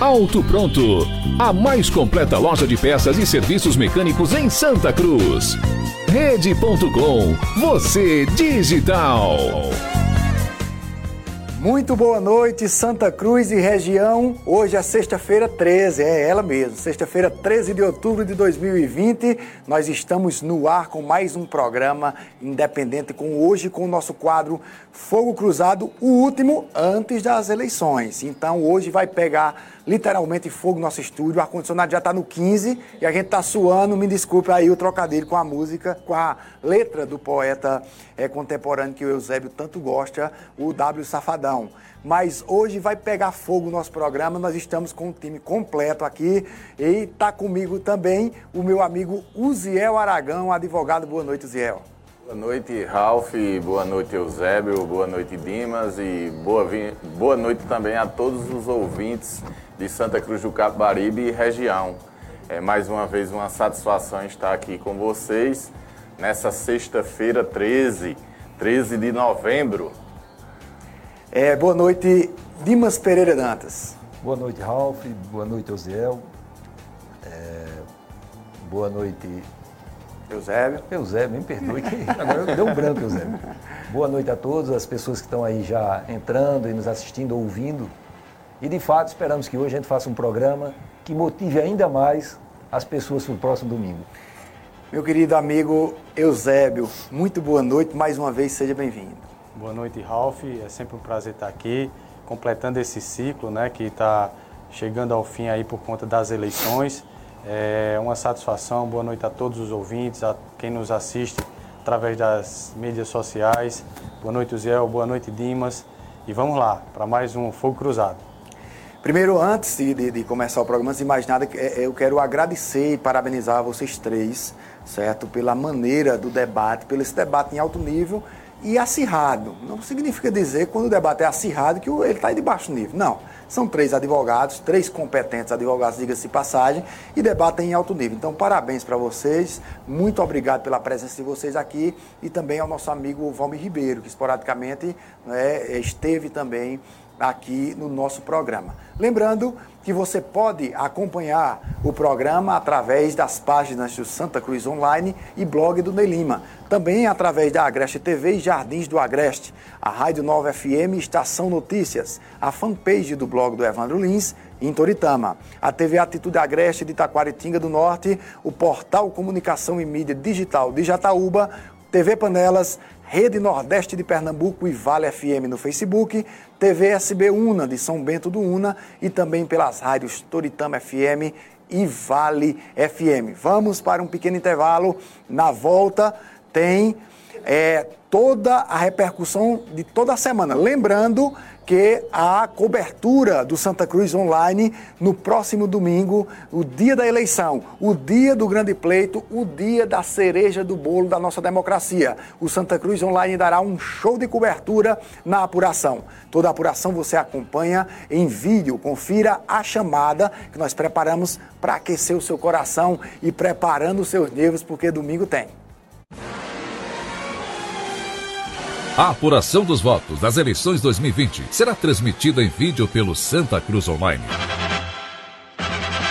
Auto Pronto, a mais completa loja de peças e serviços mecânicos em Santa Cruz. Rede.com, você digital. Muito boa noite, Santa Cruz e região. Hoje é sexta-feira 13, é ela mesmo. Sexta-feira 13 de outubro de 2020. Nós estamos no ar com mais um programa independente com hoje com o nosso quadro Fogo Cruzado, o último antes das eleições. Então hoje vai pegar literalmente fogo no nosso estúdio. O ar-condicionado já está no 15 e a gente está suando. Me desculpe aí o trocadilho com a música, com a letra do poeta é, contemporâneo que o Eusébio tanto gosta, o W Safadão. Mas hoje vai pegar fogo o nosso programa. Nós estamos com um time completo aqui e está comigo também o meu amigo Uziel Aragão, advogado. Boa noite, Uziel. Boa noite, Ralph. Boa noite, Eusébio. Boa noite, Dimas. E boa, boa noite também a todos os ouvintes de Santa Cruz do Capibaribe e região. É mais uma vez uma satisfação estar aqui com vocês nessa sexta-feira 13, 13 de novembro. É, boa noite, Dimas Pereira Dantas. Boa noite, Ralph. Boa noite, Eusébio. É, boa noite, Eusébio. Eusébio, me perdoe, que agora deu um branco, Eusébio. Boa noite a todos, as pessoas que estão aí já entrando e nos assistindo, ouvindo. E de fato, esperamos que hoje a gente faça um programa que motive ainda mais as pessoas para o próximo domingo. Meu querido amigo Eusébio, muito boa noite, mais uma vez, seja bem-vindo. Boa noite, Ralph. É sempre um prazer estar aqui, completando esse ciclo, né, que está chegando ao fim aí por conta das eleições. É uma satisfação. Boa noite a todos os ouvintes, a quem nos assiste através das mídias sociais. Boa noite, Zé. Boa noite, Dimas. E vamos lá para mais um Fogo Cruzado. Primeiro, antes de, de, começar o programa, antes de mais nada, é, eu quero agradecer e parabenizar vocês três, certo? Pela maneira do debate, pelo esse debate em alto nível e acirrado. Não significa dizer quando o debate é acirrado que ele está de baixo nível. Não. São três advogados, três competentes advogados, diga-se passagem, e debatem em alto nível. Então, parabéns para vocês, muito obrigado pela presença de vocês aqui e também ao nosso amigo Valmir Ribeiro, que esporadicamente né, esteve também aqui no nosso programa. Lembrando que você pode acompanhar o programa através das páginas do Santa Cruz Online e blog do Nelima. Também através da Agreste TV e Jardins do Agreste, a Rádio Nova FM Estação Notícias, a fanpage do blog do Evandro Lins em Toritama, a TV Atitude Agreste de Itaquaritinga do Norte, o portal Comunicação e Mídia Digital de Jataúba, TV Panelas, Rede Nordeste de Pernambuco e Vale FM no Facebook, TV SB Una de São Bento do Una e também pelas rádios Toritama FM e Vale FM. Vamos para um pequeno intervalo. Na volta tem é, toda a repercussão de toda a semana. Lembrando que a cobertura do Santa Cruz Online no próximo domingo, o dia da eleição, o dia do grande pleito, o dia da cereja do bolo da nossa democracia. O Santa Cruz Online dará um show de cobertura na apuração. Toda a apuração você acompanha em vídeo. Confira a chamada que nós preparamos para aquecer o seu coração e preparando os seus nervos, porque domingo tem. A apuração dos votos das eleições 2020 será transmitida em vídeo pelo Santa Cruz Online.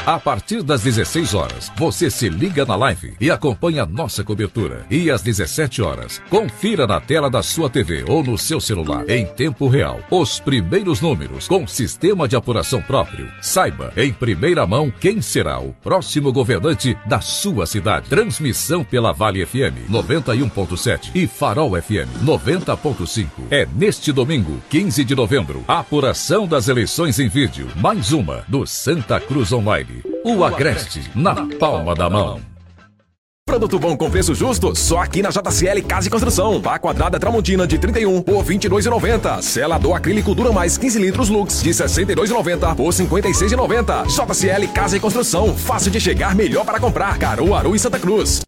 A partir das 16 horas, você se liga na live e acompanha nossa cobertura. E às 17 horas, confira na tela da sua TV ou no seu celular, em tempo real, os primeiros números com sistema de apuração próprio. Saiba em primeira mão quem será o próximo governante da sua cidade. Transmissão pela Vale FM 91.7 e Farol FM 90.5. É neste domingo, 15 de novembro, apuração das eleições em vídeo. Mais uma do Santa Cruz Online. O Agreste na palma da mão. Produto bom com preço justo, só aqui na JCL Casa e Construção. Pá quadrada Tramontina de 31 por 22,90. Selador acrílico Dura Mais 15 litros Lux de 62,90 por 56,90. JCL Casa e Construção, fácil de chegar, melhor para comprar. Caruaru e Santa Cruz.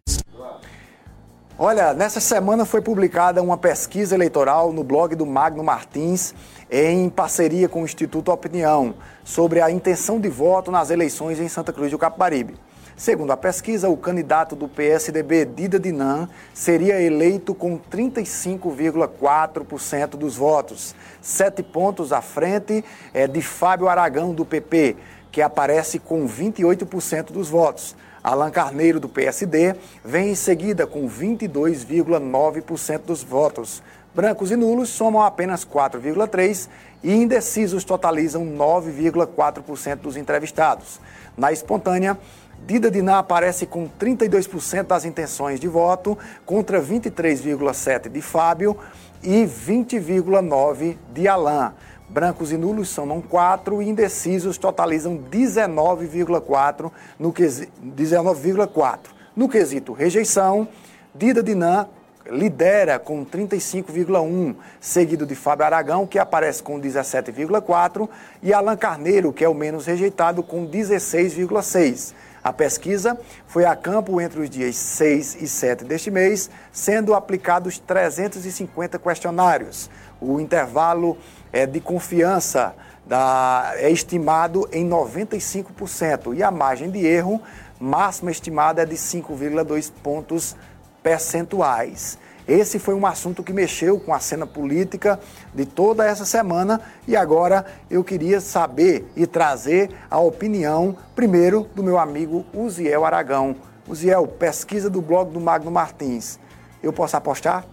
Olha, nessa semana foi publicada uma pesquisa eleitoral no blog do Magno Martins, em parceria com o Instituto Opinião, sobre a intenção de voto nas eleições em Santa Cruz do Capibaribe. Segundo a pesquisa, o candidato do PSDB, Dida Dinan, seria eleito com 35,4% dos votos, sete pontos à frente é, de Fábio Aragão, do PP, que aparece com 28% dos votos. Alan Carneiro, do PSD, vem em seguida com 22,9% dos votos. Brancos e nulos somam apenas 4,3% e indecisos totalizam 9,4% dos entrevistados. Na espontânea, Dida Diná aparece com 32% das intenções de voto, contra 23,7% de Fábio e 20,9% de Alain. Brancos e nulos somam 4 e indecisos totalizam 19,4 no quesito, 19,4. No quesito rejeição, Dida Dinan lidera com 35,1, seguido de Fábio Aragão, que aparece com 17,4, e Alan Carneiro, que é o menos rejeitado, com 16,6. A pesquisa foi a campo entre os dias 6 e 7 deste mês, sendo aplicados 350 questionários. O intervalo é, de confiança da, é estimado em 95% e a margem de erro máxima estimada é de 5,2 pontos percentuais. Esse foi um assunto que mexeu com a cena política de toda essa semana e agora eu queria saber e trazer a opinião, primeiro, do meu amigo Uziel Aragão. Uziel, pesquisa do blog do Magno Martins. Eu posso apostar?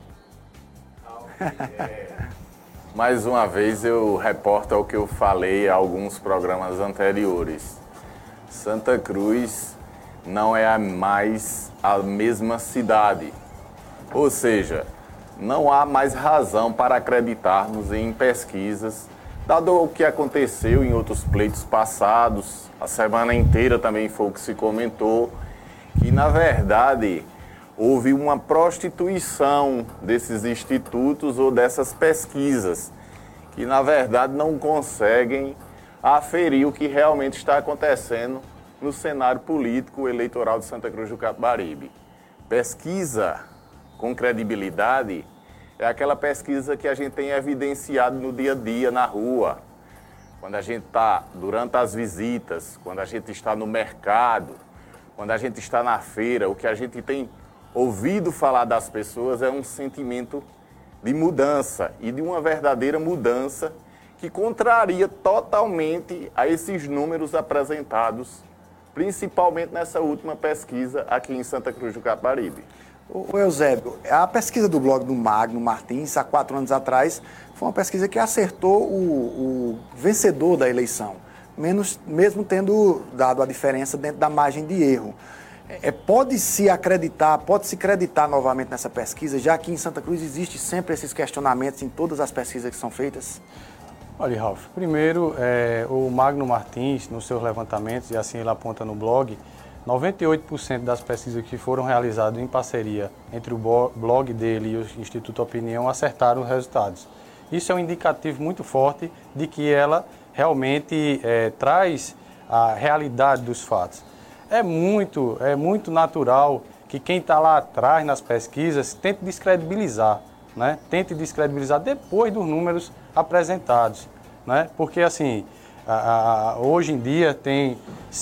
Mais uma vez eu reporto ao que eu falei em alguns programas anteriores. Santa Cruz não é mais a mesma cidade. Ou seja, não há mais razão para acreditarmos em pesquisas, dado o que aconteceu em outros pleitos passados, a semana inteira também foi o que se comentou, que na verdade houve uma prostituição desses institutos ou dessas pesquisas, que na verdade não conseguem aferir o que realmente está acontecendo no cenário político eleitoral de Santa Cruz do Capibaribe. Pesquisa com credibilidade é aquela pesquisa que a gente tem evidenciado no dia a dia, na rua. Quando a gente está durante as visitas, quando a gente está no mercado, quando a gente está na feira, o que a gente tem ouvido falar das pessoas é um sentimento de mudança e de uma verdadeira mudança que contraria totalmente a esses números apresentados, principalmente nessa última pesquisa aqui em Santa Cruz do Caparibe. O Eusébio, a pesquisa do blog do Magno Martins, há quatro anos atrás, foi uma pesquisa que acertou o, o vencedor da eleição, menos, mesmo tendo dado a diferença dentro da margem de erro. É, pode-se acreditar, pode-se acreditar novamente nessa pesquisa, já que em Santa Cruz existe sempre esses questionamentos em todas as pesquisas que são feitas? Olha, Ralf, primeiro, é, o Magno Martins, nos seus levantamentos, e assim ele aponta no blog, 98% das pesquisas que foram realizadas em parceria entre o blog dele e o Instituto Opinião acertaram os resultados. Isso é um indicativo muito forte de que ela realmente é, traz a realidade dos fatos. É muito, é muito natural que quem está lá atrás nas pesquisas tente descredibilizar, né? tente descredibilizar depois dos números apresentados. Né? Porque assim, a, a, hoje em dia tem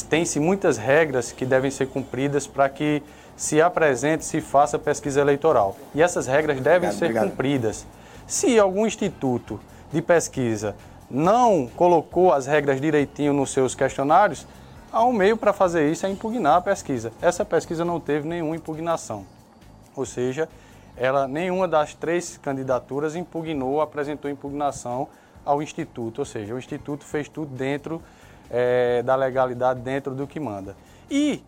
tem-se muitas regras que devem ser cumpridas para que se apresente, se faça pesquisa eleitoral. E essas regras devem obrigado, ser obrigado. cumpridas. Se algum instituto de pesquisa não colocou as regras direitinho nos seus questionários, há um meio para fazer isso é impugnar a pesquisa. Essa pesquisa não teve nenhuma impugnação. Ou seja, ela nenhuma das três candidaturas impugnou, apresentou impugnação ao Instituto. Ou seja, o Instituto fez tudo dentro é, da legalidade, dentro do que manda. E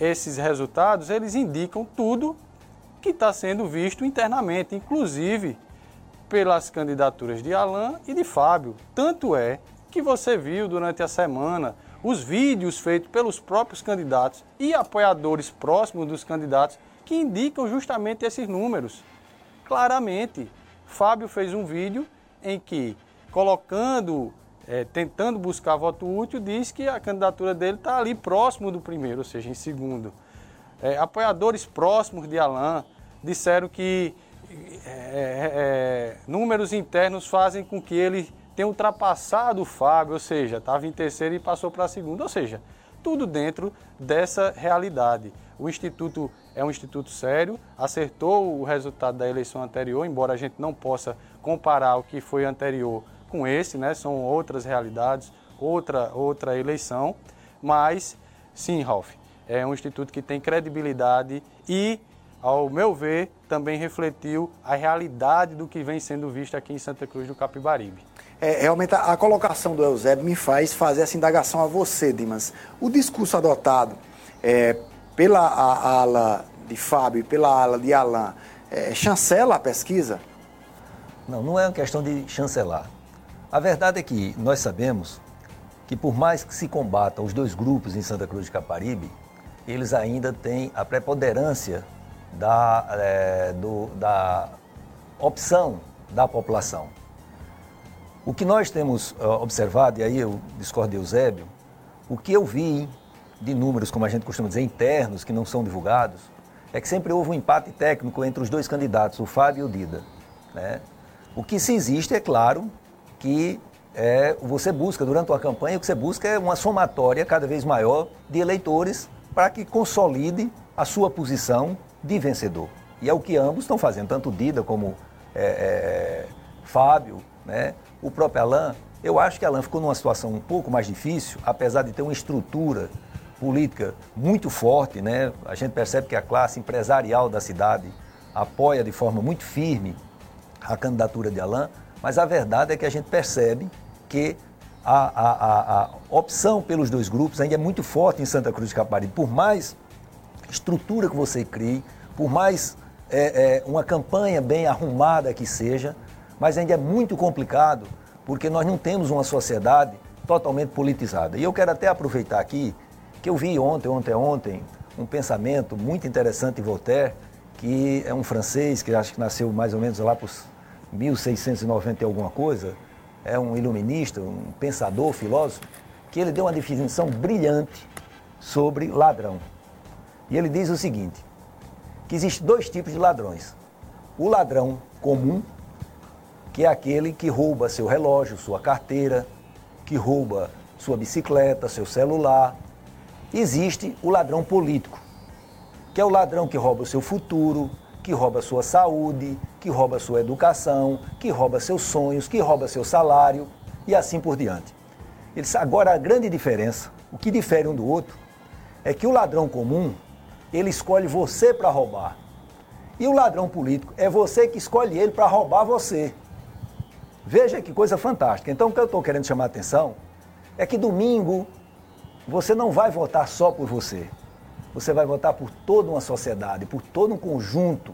esses resultados, eles indicam tudo que está sendo visto internamente, inclusive pelas candidaturas de Alain e de Fábio. Tanto é que você viu durante a semana os vídeos feitos pelos próprios candidatos e apoiadores próximos dos candidatos que indicam justamente esses números. Claramente, Fábio fez um vídeo em que, colocando, é, tentando buscar voto útil, diz que a candidatura dele está ali próximo do primeiro, ou seja, em segundo. É, apoiadores próximos de Alain disseram que é, números internos fazem com que ele tenha ultrapassado o Fábio, ou seja, estava em terceiro e passou para segundo, ou seja, tudo dentro dessa realidade. O Instituto é um instituto sério, acertou o resultado da eleição anterior, embora a gente não possa comparar o que foi anterior com esse, né? são outras realidades, outra, outra eleição, mas sim, Ralf, é um instituto que tem credibilidade e ao meu ver, também refletiu a realidade do que vem sendo visto aqui em Santa Cruz do Capibaribe. É, realmente a, a, colocação do Eusébio me faz fazer essa indagação a você, Dimas. O discurso adotado é, pela a, ala de Fábio e pela ala de Alain é, chancela a pesquisa? Não, não é uma questão de chancelar. A verdade é que nós sabemos que por mais que se combata os dois grupos em Santa Cruz de Caparibe, eles ainda têm a preponderância da, é, do, da opção da população. O que nós temos observado, e aí eu discordo de Eusébio, o que eu vi de números, como a gente costuma dizer, internos, que não são divulgados, é que sempre houve um empate técnico entre os dois candidatos, o Fábio e o Dida. Né? O que se existe, é claro, que é, você busca, durante uma campanha, o que você busca é uma somatória cada vez maior de eleitores para que consolide a sua posição de vencedor. E é o que ambos estão fazendo, tanto Dida como é, é, Fábio, né? O próprio Alain. Eu acho que Alain ficou numa situação um pouco mais difícil, apesar de ter uma estrutura política muito forte. Né? A gente percebe que a classe empresarial da cidade apoia de forma muito firme a candidatura de Alain, mas a verdade é que a gente percebe que a, a, a, a opção pelos dois grupos ainda é muito forte em Santa Cruz de Caparibe. Por mais estrutura que você crie, por mais é, é, uma campanha bem arrumada que seja, mas ainda é muito complicado porque nós não temos uma sociedade totalmente politizada. E eu quero até aproveitar aqui que eu vi ontem, ontem, ontem, um pensamento muito interessante de Voltaire, que é um francês que acho que nasceu mais ou menos lá por 1690 e alguma coisa, é um iluminista, um pensador, filósofo, que ele deu uma definição brilhante sobre ladrão. E ele diz o seguinte: que existem dois tipos de ladrões. O ladrão comum, que é aquele que rouba seu relógio, sua carteira, que rouba sua bicicleta, seu celular. Existe o ladrão político, que é o ladrão que rouba o seu futuro, que rouba sua saúde, que rouba sua educação, que rouba seus sonhos, que rouba seu salário e assim por diante. Agora, a grande diferença, o que difere um do outro, é que o ladrão comum ele escolhe você para roubar. E o ladrão político é você que escolhe ele para roubar você. Veja que coisa fantástica. Então, o que eu estou querendo chamar a atenção é que domingo você não vai votar só por você. Você vai votar por toda uma sociedade, por todo um conjunto.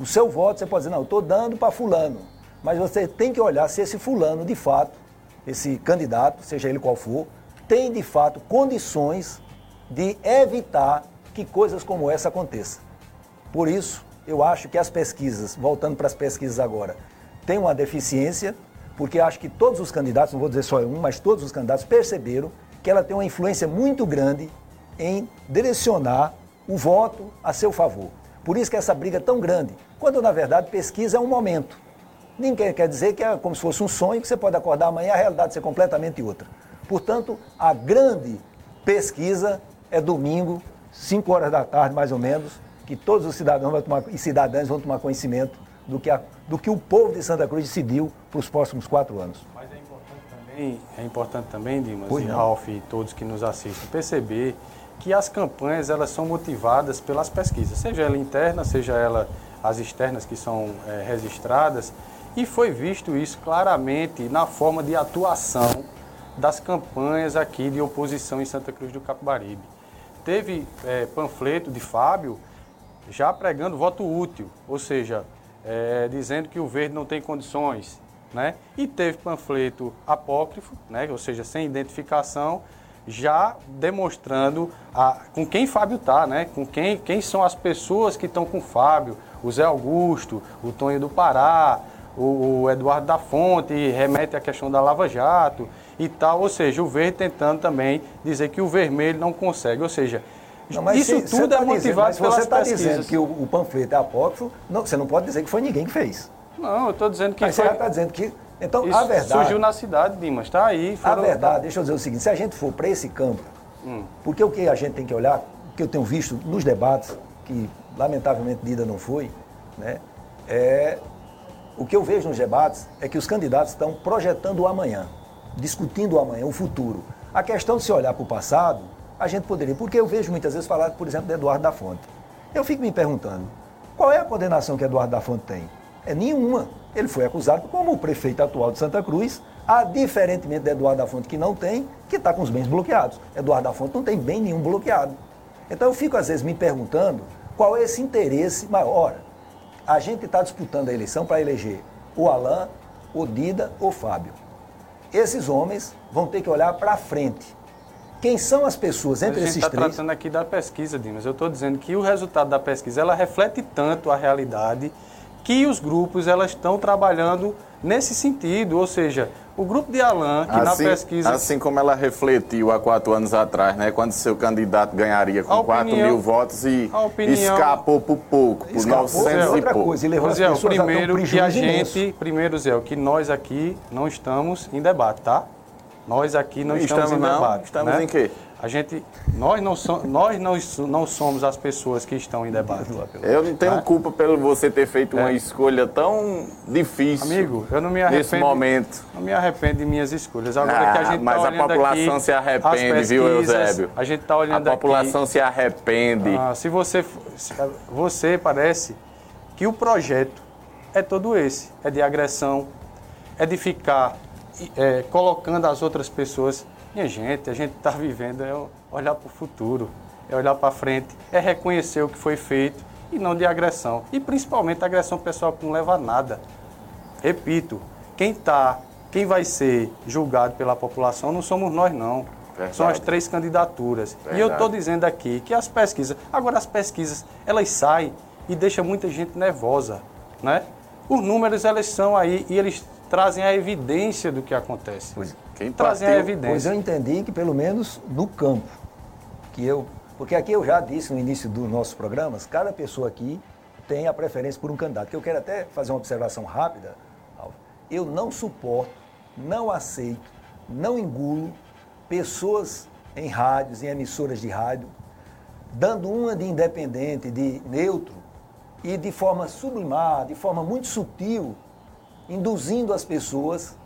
O seu voto, você pode dizer, não, eu estou dando para fulano. Mas você tem que olhar se esse fulano, de fato, esse candidato, seja ele qual for, tem de fato condições de evitar que coisas como essa aconteçam. Por isso, eu acho que as pesquisas, voltando para as pesquisas agora, têm uma deficiência, porque acho que todos os candidatos, não vou dizer só um, mas todos os candidatos perceberam que ela tem uma influência muito grande em direcionar o voto a seu favor. Por isso que essa briga é tão grande, quando na verdade pesquisa é um momento. Ninguém quer dizer que é como se fosse um sonho que você pode acordar amanhã e a realidade ser completamente outra. Portanto, a grande pesquisa é domingo, 5 horas da tarde, mais ou menos, que todos os cidadãos tomar, e cidadãs vão tomar conhecimento do que, a, do que o povo de Santa Cruz decidiu para os próximos quatro anos. Mas é importante também É importante também, Dimas Pois e não. Ralf e todos que nos assistem, perceber que as campanhas elas são motivadas pelas pesquisas, seja ela interna, seja ela as externas que são eh, registradas, e foi visto isso claramente na forma de atuação das campanhas aqui de oposição em Santa Cruz do Capibaribe. Teve eh, panfleto de Fábio já pregando voto útil, ou seja, eh, dizendo que o verde não tem condições, né? E teve panfleto apócrifo, né? ou seja, sem identificação, já demonstrando a, com quem Fábio está, né? com quem, quem são as pessoas que estão com Fábio, o Zé Augusto, o Tonho do Pará, o, o Eduardo da Fonte, remete à questão da Lava Jato e tal, ou seja, o verde tentando também dizer que o vermelho não consegue, ou seja, Não, mas isso se- você tudo tá é dizendo- motivado mas pelas você está dizendo que o, o panfleto é apócrifo, não, você não pode dizer que foi ninguém que fez. Não, eu estou dizendo que Mas você foi- já está dizendo que. Então, isso a verdade. surgiu na cidade, Dimas, está aí. A foram- verdade, deixa eu dizer o seguinte, se a gente for para esse campo, Hum. porque o que a gente tem que olhar, o que eu tenho visto nos debates, que lamentavelmente Dida não foi, né, é, o que eu vejo nos debates é que os candidatos estão projetando o amanhã, discutindo o amanhã, o futuro. A questão de se olhar para o passado, a gente poderia, porque eu vejo muitas vezes falar, por exemplo, de Eduardo da Fonte. Eu fico me perguntando, qual é a condenação que Eduardo da Fonte tem? É nenhuma. Ele foi acusado como o prefeito atual de Santa Cruz, a diferentemente de Eduardo da Fonte, que não tem, que está com os bens bloqueados. Eduardo da Fonte não tem bem nenhum bloqueado. Então eu fico às vezes me perguntando qual é esse interesse maior. A gente está disputando a eleição para eleger o Alain, o Dida ou Fábio. Esses homens vão ter que olhar para frente. Quem são as pessoas entre a gente esses está três? tratando aqui da pesquisa, Dimas. Eu estou dizendo que o resultado da pesquisa ela reflete tanto a realidade que os grupos elas estão trabalhando nesse sentido. Ou seja, o grupo de Alain, que na Assim, pesquisa. assim como ela refletiu há quatro anos atrás, né? Quando seu candidato ganharia com 4 opinião- mil votos e opinião- escapou por pouco, por Escapou, 900 é e pouco. coisa, e levou as Zé, um primeiro que a imenso. gente, primeiro Zé, o que nós aqui não estamos em debate, tá? Nós aqui não estamos, estamos, em não? debate. Estamos né? em quê? A gente, nós não, so, nós não, não somos as pessoas que estão em debate. Eu não tenho Tá? culpa pelo você ter feito uma É. escolha tão difícil. Amigo, eu não me Nesse arrependo. momento. Não me arrependo de minhas escolhas. Agora Ah, que a gente mas tá a população aqui se arrepende, viu, Eusébio? A gente está olhando A população aqui. se arrepende. Ah, se você, se- você parece que o projeto é todo esse, é de agressão, é de ficar é, colocando as outras pessoas. Minha gente, a gente está vivendo é olhar para o futuro, é olhar para frente, é reconhecer o que foi feito e não de agressão. E principalmente agressão pessoal que não leva a nada. Repito, quem tá, quem vai ser julgado pela população não somos nós não. Verdade. São as três candidaturas. E eu estou Verdade. dizendo aqui que as pesquisas, agora as pesquisas, elas saem e deixam muita gente nervosa, né? Os números elas são aí e eles trazem a evidência do que acontece. Quem trazem a partiu- Pois evidência. eu entendi que pelo menos no campo, que eu, porque aqui eu já disse no início dos nossos programas, cada pessoa aqui tem a preferência por um candidato. Que eu quero até fazer uma observação rápida. Alvo. Eu não suporto, não aceito, não engulo pessoas em rádios, em emissoras de rádio, dando uma de independente, de neutro, e de forma sublimar, de forma muito sutil, induzindo as pessoas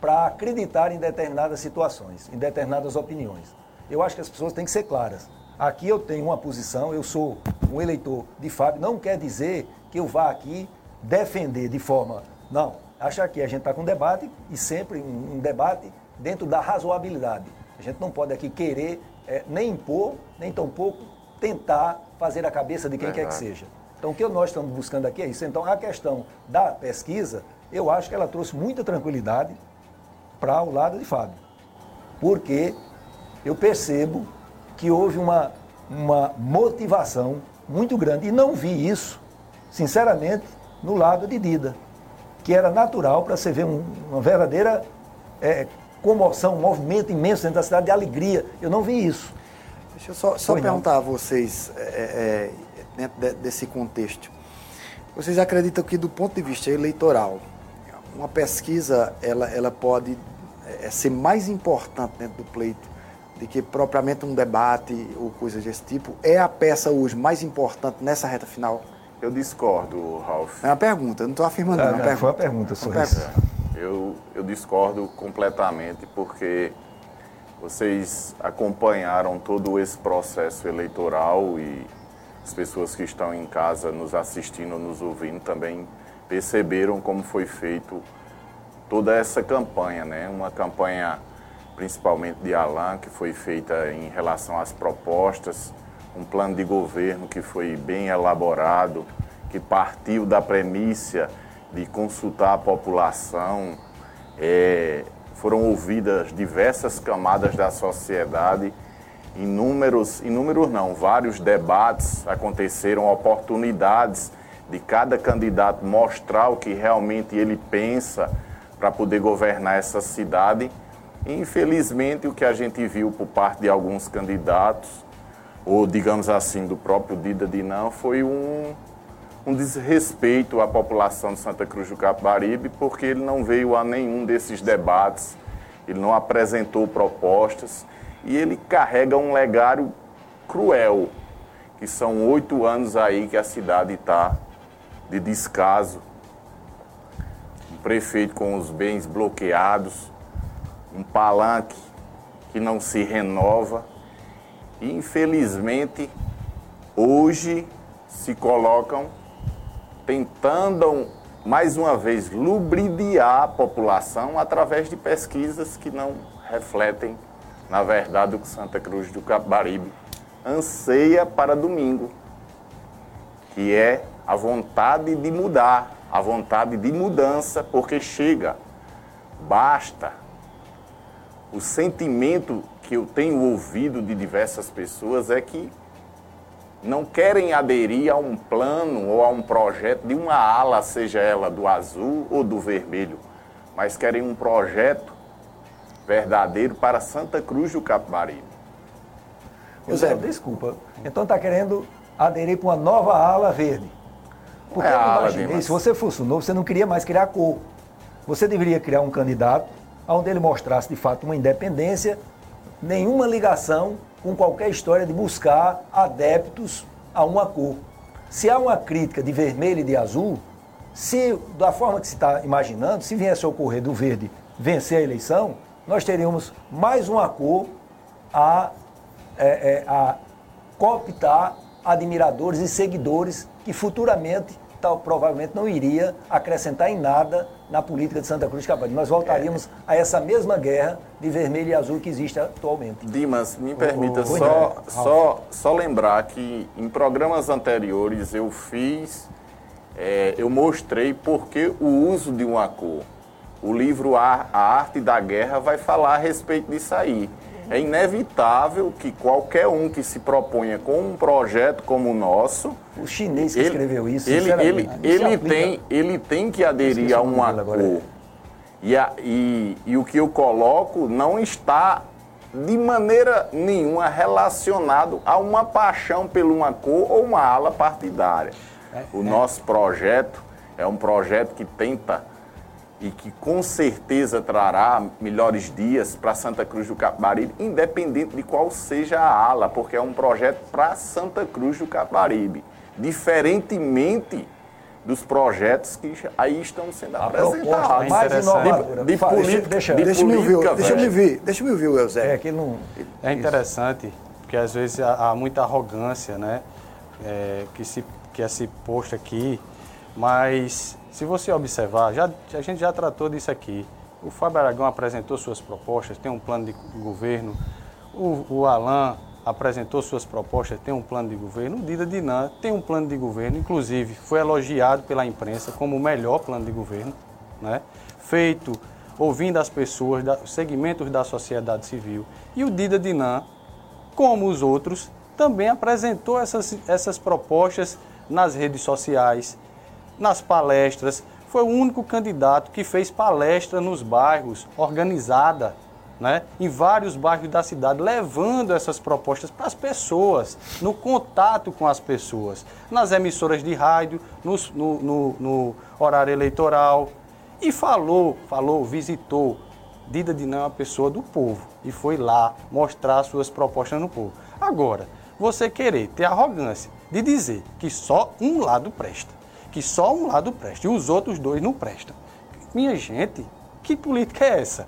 para acreditar em determinadas situações, em determinadas opiniões. Eu acho que as pessoas têm que ser claras. Aqui eu tenho uma posição, eu sou um eleitor de Fábio, não quer dizer que eu vá aqui defender de forma. Não, acho que a gente está com um debate e sempre um, debate dentro da razoabilidade. A gente não pode aqui querer eh, nem impor, nem tampouco tentar fazer a cabeça de quem quer que Verdade. seja. Então, o que nós estamos buscando aqui é isso. Então, a questão da pesquisa, eu acho que ela trouxe muita tranquilidade para o lado de Fábio. Porque eu percebo que houve uma, uma motivação muito grande. E não vi isso, sinceramente, no lado de Dida, que era natural para você ver um- uma verdadeira eh, comoção, um movimento imenso dentro da cidade de alegria. Eu não vi isso. Deixa eu só, só Pois não. perguntar a vocês, é, é, dentro de- desse contexto. Vocês acreditam que, do ponto de vista eleitoral, uma pesquisa ela, ela pode é, ser mais importante dentro do pleito do que propriamente um debate ou coisas desse tipo? É a peça hoje mais importante nessa reta final? Eu discordo, Ralf. É uma pergunta, eu não estou afirmando, não, é uma pergunta. foi uma pergunta, Sorriso. pergunta. eu, eu discordo completamente, porque vocês acompanharam todo esse processo eleitoral e as pessoas que estão em casa nos assistindo, nos ouvindo também perceberam como foi feito toda essa campanha, né? Uma campanha principalmente de Alain, que foi feita em relação às propostas, um plano de governo que foi bem elaborado, que partiu da premissa de consultar a população, é, foram ouvidas diversas camadas da sociedade, inúmeros, inúmeros não, vários debates aconteceram, oportunidades de cada candidato mostrar o que realmente ele pensa para poder governar essa cidade. E, infelizmente, o que a gente viu por parte de alguns candidatos, ou digamos assim, do próprio Dida Dinan, foi um, um desrespeito à população de Santa Cruz do Capibaribe, porque ele não veio a nenhum desses debates, ele não apresentou propostas e ele carrega um legário cruel, que são oito anos aí que a cidade está de descaso, um prefeito com os bens bloqueados, um palanque que não se renova. E, infelizmente, hoje se colocam tentando, mais uma vez, lubridiar a população através de pesquisas que não refletem, na verdade, o que Santa Cruz do Capibaribe anseia para domingo, que é a vontade de mudar, a vontade de mudança, porque chega, basta. O sentimento que eu tenho ouvido de diversas pessoas é que não querem aderir a um plano ou a um projeto de uma ala, seja ela do azul ou do vermelho, mas querem um projeto verdadeiro para Santa Cruz do Capibaribe. José, desculpa. Então está querendo aderir para uma nova ala verde. Porque É eu ala imaginei, se você fosse novo, você não queria mais criar cor. Você deveria criar um candidato onde ele mostrasse de fato uma independência, nenhuma ligação com qualquer história de buscar adeptos a uma cor. Se há uma crítica de vermelho e de azul, se da forma que se está imaginando, se viesse a ocorrer do verde vencer a eleição, nós teríamos mais uma cor a, é, é, a cooptar admiradores e seguidores que futuramente tal, provavelmente não iria acrescentar em nada na política de Santa Cruz de Capibaribe. Nós voltaríamos a essa mesma guerra de vermelho e azul que existe atualmente. Dimas, me permita ô, só, ô, só, só lembrar que em programas anteriores eu fiz, é, eu mostrei por que o uso de uma cor. O livro A, a Arte da Guerra vai falar a respeito disso aí. É inevitável que qualquer um que se proponha com um projeto como o nosso, O chinês que escreveu isso, ele, ele, isso ele, tem, ele tem que aderir a uma cor. E, a- e- e o que eu coloco não está de maneira nenhuma relacionado a uma paixão por uma cor ou uma ala partidária. É, o nosso projeto é um projeto que tenta e que com certeza trará melhores dias para Santa Cruz do Capibaribe, independente de qual seja a ala, porque é um projeto para Santa Cruz do Capibaribe, diferentemente dos projetos que aí estão sendo A apresentados. mais interessante. inovadora. De Fala, política- deixa, de Deixa eu me ouvir, política, deixa eu me ouvir, deixa eu me ouvir, é que não. É interessante, porque às vezes há, muita arrogância, né? é, que, se, que é se posto aqui, mas se você observar, já, a gente já tratou disso aqui. O Fábio Aragão apresentou suas propostas, tem um plano de governo. O, o Alain apresentou suas propostas, tem um plano de governo. O Dida Dinan tem um plano de governo, inclusive foi elogiado pela imprensa como o melhor plano de governo, né? feito ouvindo as pessoas, da, segmentos da sociedade civil. E o Dida Dinan, como os outros, também apresentou essas, essas propostas nas redes sociais, nas palestras. Foi o único candidato que fez palestra nos bairros, organizada, né, em vários bairros da cidade, levando essas propostas para as pessoas, no contato com as pessoas, nas emissoras de rádio, no, no- no horário eleitoral. E falou, falou, visitou. Dida Dinan é uma pessoa do povo e foi lá mostrar suas propostas no povo. Agora, você querer ter arrogância de dizer que só um lado presta, que só um lado presta e os outros dois não prestam. Minha gente, Que política é essa?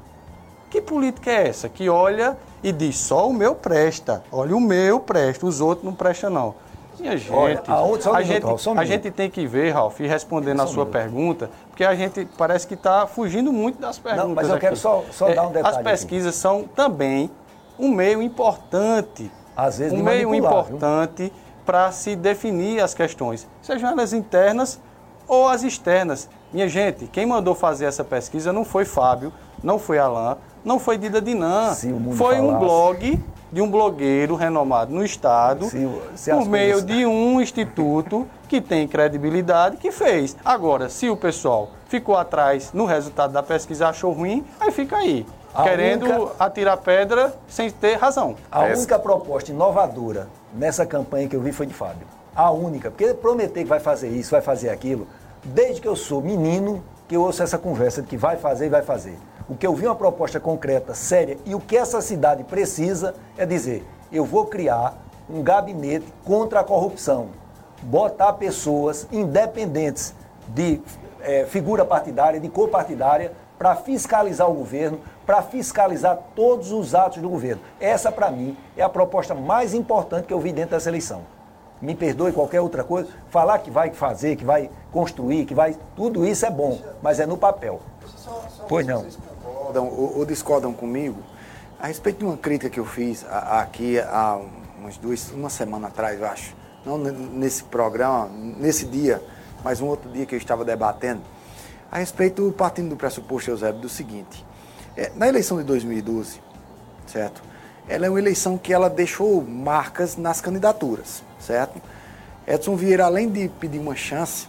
Que política é essa que olha e diz só o meu presta, olha o meu presta, os outros não prestam não. Minha gente, Olha, só um a, gente Ralf, a gente tem que ver, Ralf, e respondendo a sua pergunta, porque a gente parece que está fugindo muito das perguntas. mas eu quero aqui. só- só É, dar um detalhe As aqui. pesquisas são também um meio importante, Às vezes um meio manipular, viu? Para se definir as questões, sejam elas internas ou as externas. Minha gente, quem mandou fazer essa pesquisa não foi Fábio, não foi Alain, não foi Dida Dinan. Foi um falasse. blog de um blogueiro renomado no Estado, Se se por meio coisas- de um instituto que tem credibilidade, que fez. Agora, se o pessoal ficou atrás no resultado da pesquisa achou ruim, aí fica aí, A querendo única- atirar pedra sem ter razão. A Essa- única proposta inovadora nessa campanha que eu vi foi de Fábio. A única, porque ele prometeu que vai fazer isso, vai fazer aquilo. Desde que eu sou menino, que eu ouço essa conversa de que vai fazer e vai fazer. O que eu vi uma proposta concreta, séria, e o que essa cidade precisa é dizer: eu vou criar um gabinete contra a corrupção. Botar pessoas independentes de eh, figura partidária, de cor partidária, para fiscalizar o governo, para fiscalizar todos os atos do governo. Essa, para mim, é a proposta mais importante que eu vi dentro dessa eleição. Me perdoe qualquer outra coisa, falar que vai fazer, que vai construir, que vai. Tudo isso é bom, mas é no papel. Pois não. concordam ou, ou discordam comigo a respeito de uma crítica que eu fiz a- aqui há umas duas, uma semana atrás, eu acho. Não ne- nesse programa, nesse dia, mas um outro dia que eu estava debatendo, a respeito, partindo do pressuposto, Eusébio, do seguinte. É, na eleição de 2012, certo? Ela é uma eleição que ela deixou marcas nas candidaturas, certo? Edson Vieira, além de pedir uma chance,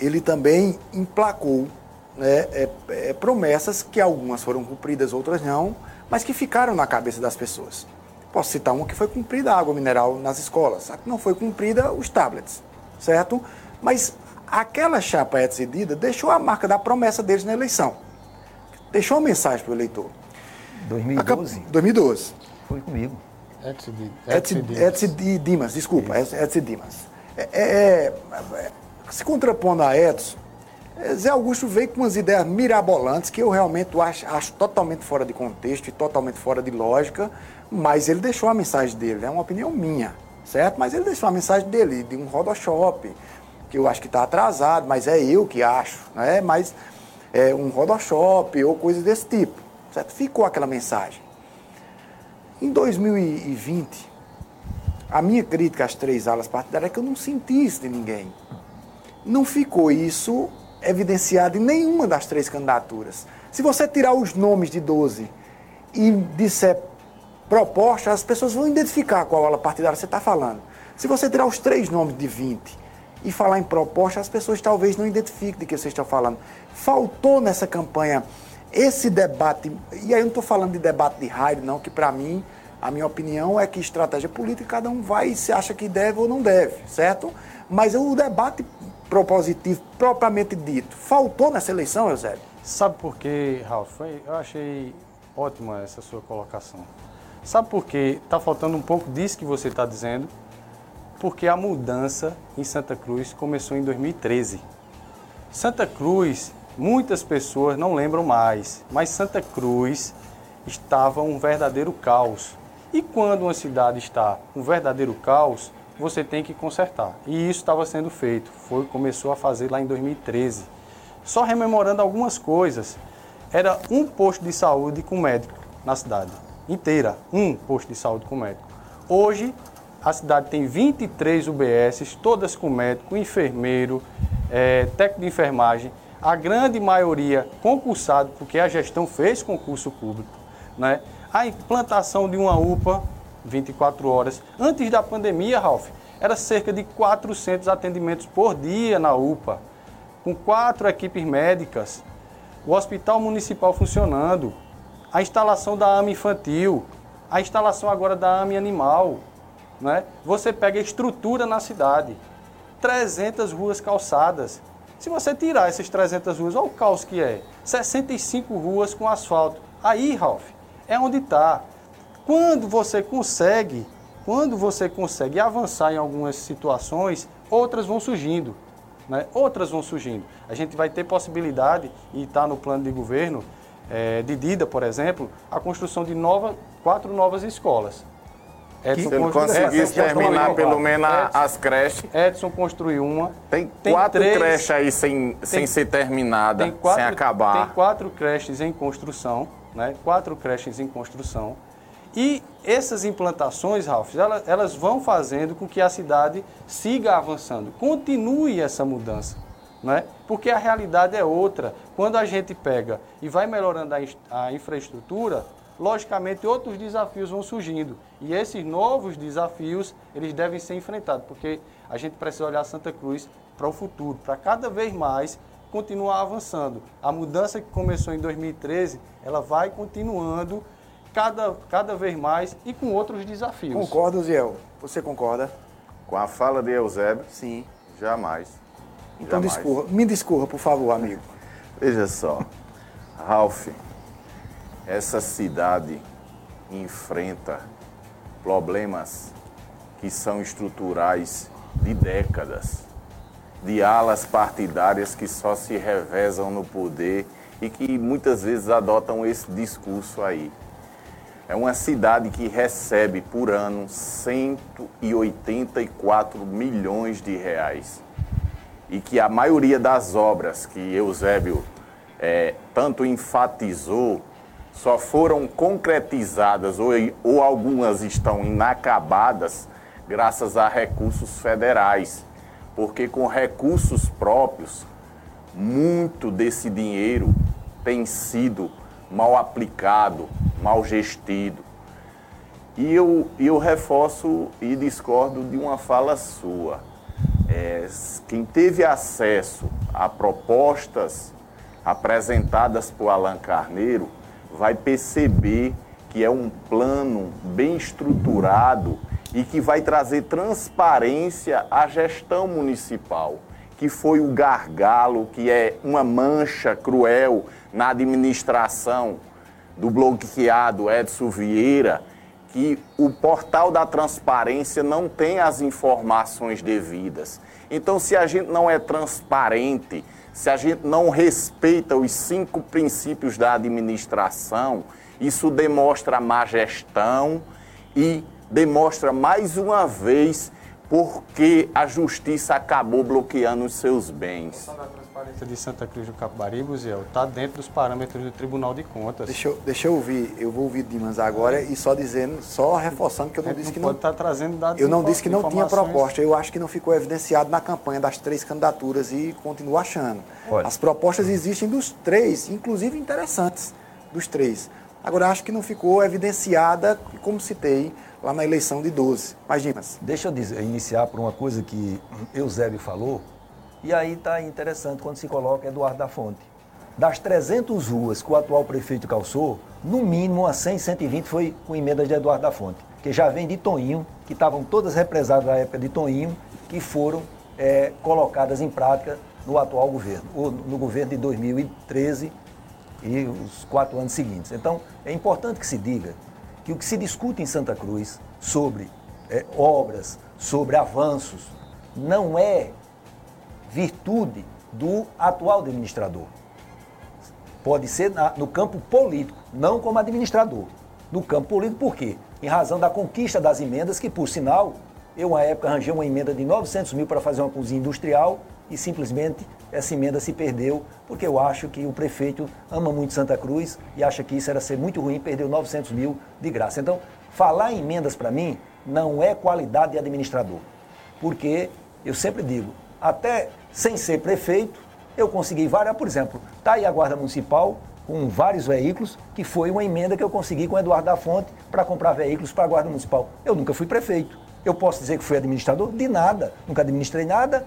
ele também emplacou né, é, é, promessas que algumas foram cumpridas, outras não, mas que ficaram na cabeça das pessoas. Posso citar uma que foi cumprida a água mineral nas escolas, a que não foi cumprida os tablets, certo? Mas aquela chapa Edson e Dida deixou a marca da promessa deles na eleição. Deixou uma mensagem para o eleitor. 2012 2012. foi comigo. Edson Edson de Dimas, desculpa, Edson Dimas. É, é, é, se contrapondo a Edson, é, Zé Augusto veio com umas ideias mirabolantes que eu realmente acho, acho totalmente fora de contexto e totalmente fora de lógica, mas ele deixou a mensagem dele, é uma opinião minha, certo? Mas ele deixou a mensagem dele, de um Rodoshop, que eu acho que está atrasado, mas é eu que acho, né? Mas é um Rodoshop ou coisas desse tipo, certo? Ficou aquela mensagem. Em 2020, a minha crítica às três alas partidárias é que eu não senti isso de ninguém. Não ficou isso evidenciado em nenhuma das três candidaturas. Se você tirar os nomes de 12 e disser proposta, as pessoas vão identificar qual ala partidária você está falando. Se você tirar os três nomes de 20 e falar em proposta, as pessoas talvez não identifiquem de que você está falando. Faltou nessa campanha esse debate, e aí eu não estou falando de debate de raio, não, que para mim, a minha opinião é que estratégia política cada um vai se acha que deve ou não deve, certo? Mas o debate propositivo, propriamente dito, faltou nessa eleição, Eusébio? Sabe por quê, Ralf? Eu achei ótima essa sua colocação. Sabe por quê? Está faltando um pouco disso que você está dizendo? Porque a mudança em Santa Cruz começou em 2013. Santa Cruz, muitas pessoas não lembram mais, mas Santa Cruz estava um verdadeiro caos. E quando uma cidade está um verdadeiro caos, você tem que consertar. E isso estava sendo feito. Foi começou a fazer lá em 2013. Só rememorando algumas coisas. Era um posto de saúde com médico na cidade inteira, um posto de saúde com médico. Hoje a cidade tem 23 UBSs, todas com médico, enfermeiro, eh, técnico de enfermagem, a grande maioria concursado, porque a gestão fez concurso público. Né? A implantação de uma UPA, 24 horas. Antes da pandemia, Ralf, era cerca de 400 atendimentos por dia na UPA, com quatro equipes médicas, o hospital municipal funcionando, a instalação da AME infantil, a instalação agora da AME animal. Né? Você pega estrutura na cidade, 300 ruas calçadas. Se você tirar essas 300 ruas, olha o caos que é. 65 ruas com asfalto. Aí, Ralf, é onde está. Quando você consegue, quando você consegue avançar em algumas situações, outras vão surgindo. né? outras vão surgindo. A gente vai ter possibilidade, e está no plano de governo, é, de Dida, por exemplo, a construção de nova, quatro novas escolas. Edson Se ele conseguisse terminar pelo menos Edson, as creches. Edson construiu uma. Tem, tem quatro três, creches aí sem, tem, sem ser terminada, quatro, sem acabar. Tem quatro creches em construção, né? Quatro creches em construção. E essas implantações, Ralf, elas, elas vão fazendo com que a cidade siga avançando, continue essa mudança. Né? Porque a realidade é outra. Quando a gente pega e vai melhorando a, a infraestrutura, logicamente outros desafios vão surgindo. E esses novos desafios, eles devem ser enfrentados, porque a gente precisa olhar Santa Cruz para o futuro, para cada vez mais continuar avançando. A mudança que começou em 2013, ela vai continuando cada, cada vez mais e com outros desafios. Concordo, Ziel. Você concorda? Com a fala de Eusébio? Sim. Jamais. Então Jamais. Me discorra, por favor, amigo. Veja só, Ralph, essa cidade enfrenta problemas que são estruturais de décadas, de alas partidárias que só se revezam no poder e que muitas vezes adotam esse discurso aí. É uma cidade que recebe por ano 184 milhões de reais. E que a maioria das obras que Eusébio é, tanto enfatizou só foram concretizadas ou, ou algumas estão inacabadas graças a recursos federais. Porque com recursos próprios, muito desse dinheiro tem sido mal aplicado, mal gestido. E eu, eu reforço e discordo de uma fala sua. É, quem teve acesso a propostas apresentadas por Alan Carneiro vai perceber que é um plano bem estruturado e que vai trazer transparência à gestão municipal, que foi o gargalo, que é uma mancha cruel na administração do bloqueado Edson Vieira, que o portal da transparência não tem as informações devidas. Então, se a gente não é transparente, se a gente não respeita os cinco princípios da administração, isso demonstra má gestão e demonstra mais uma vez porque a justiça acabou bloqueando os seus bens transparência de Santa Cruz do Capibaribe, Ziel, está dentro dos parâmetros do Tribunal de Contas. Deixa eu, deixa eu ouvir, eu vou ouvir Dimas agora e só dizendo, só reforçando que eu não disse que não. Pode estar tá trazendo dados Eu não disse que não tinha proposta, eu acho que não ficou evidenciado na campanha das três candidaturas e continuo achando. Olha. As propostas existem dos três, inclusive interessantes dos três. Agora, acho que não ficou evidenciada, como citei, lá na eleição de 12. Mas, Dimas. Deixa eu dizer, iniciar por uma coisa que Eusébio falou, e aí está interessante quando se coloca Eduardo da Fonte. Das 300 ruas que o atual prefeito calçou, no mínimo umas 100, 120 foi com emendas de Eduardo da Fonte, que já vem de Toninho, que estavam todas represadas na época de Toninho, que foram é, colocadas em prática no atual governo, ou no governo de 2013 e os quatro anos seguintes. Então, é importante que se diga que o que se discute em Santa Cruz sobre é, obras, sobre avanços, não é virtude do atual administrador. Pode ser na, no campo político, não como administrador. No campo político, por quê? Em razão da conquista das emendas, que, por sinal, eu, uma época, arranjei uma emenda de 900 mil para fazer uma cozinha industrial e simplesmente essa emenda se perdeu, porque eu acho que o prefeito ama muito Santa Cruz e acha que isso era ser muito ruim, perdeu 900 mil de graça. Então, falar em emendas para mim não é qualidade de administrador, porque eu sempre digo, até sem ser prefeito, eu consegui várias, por exemplo, está aí a Guarda Municipal com vários veículos, que foi uma emenda que eu consegui com o Eduardo da Fonte para comprar veículos para a Guarda Municipal. Eu nunca fui prefeito. Eu posso dizer que fui administrador? De nada. Nunca administrei nada.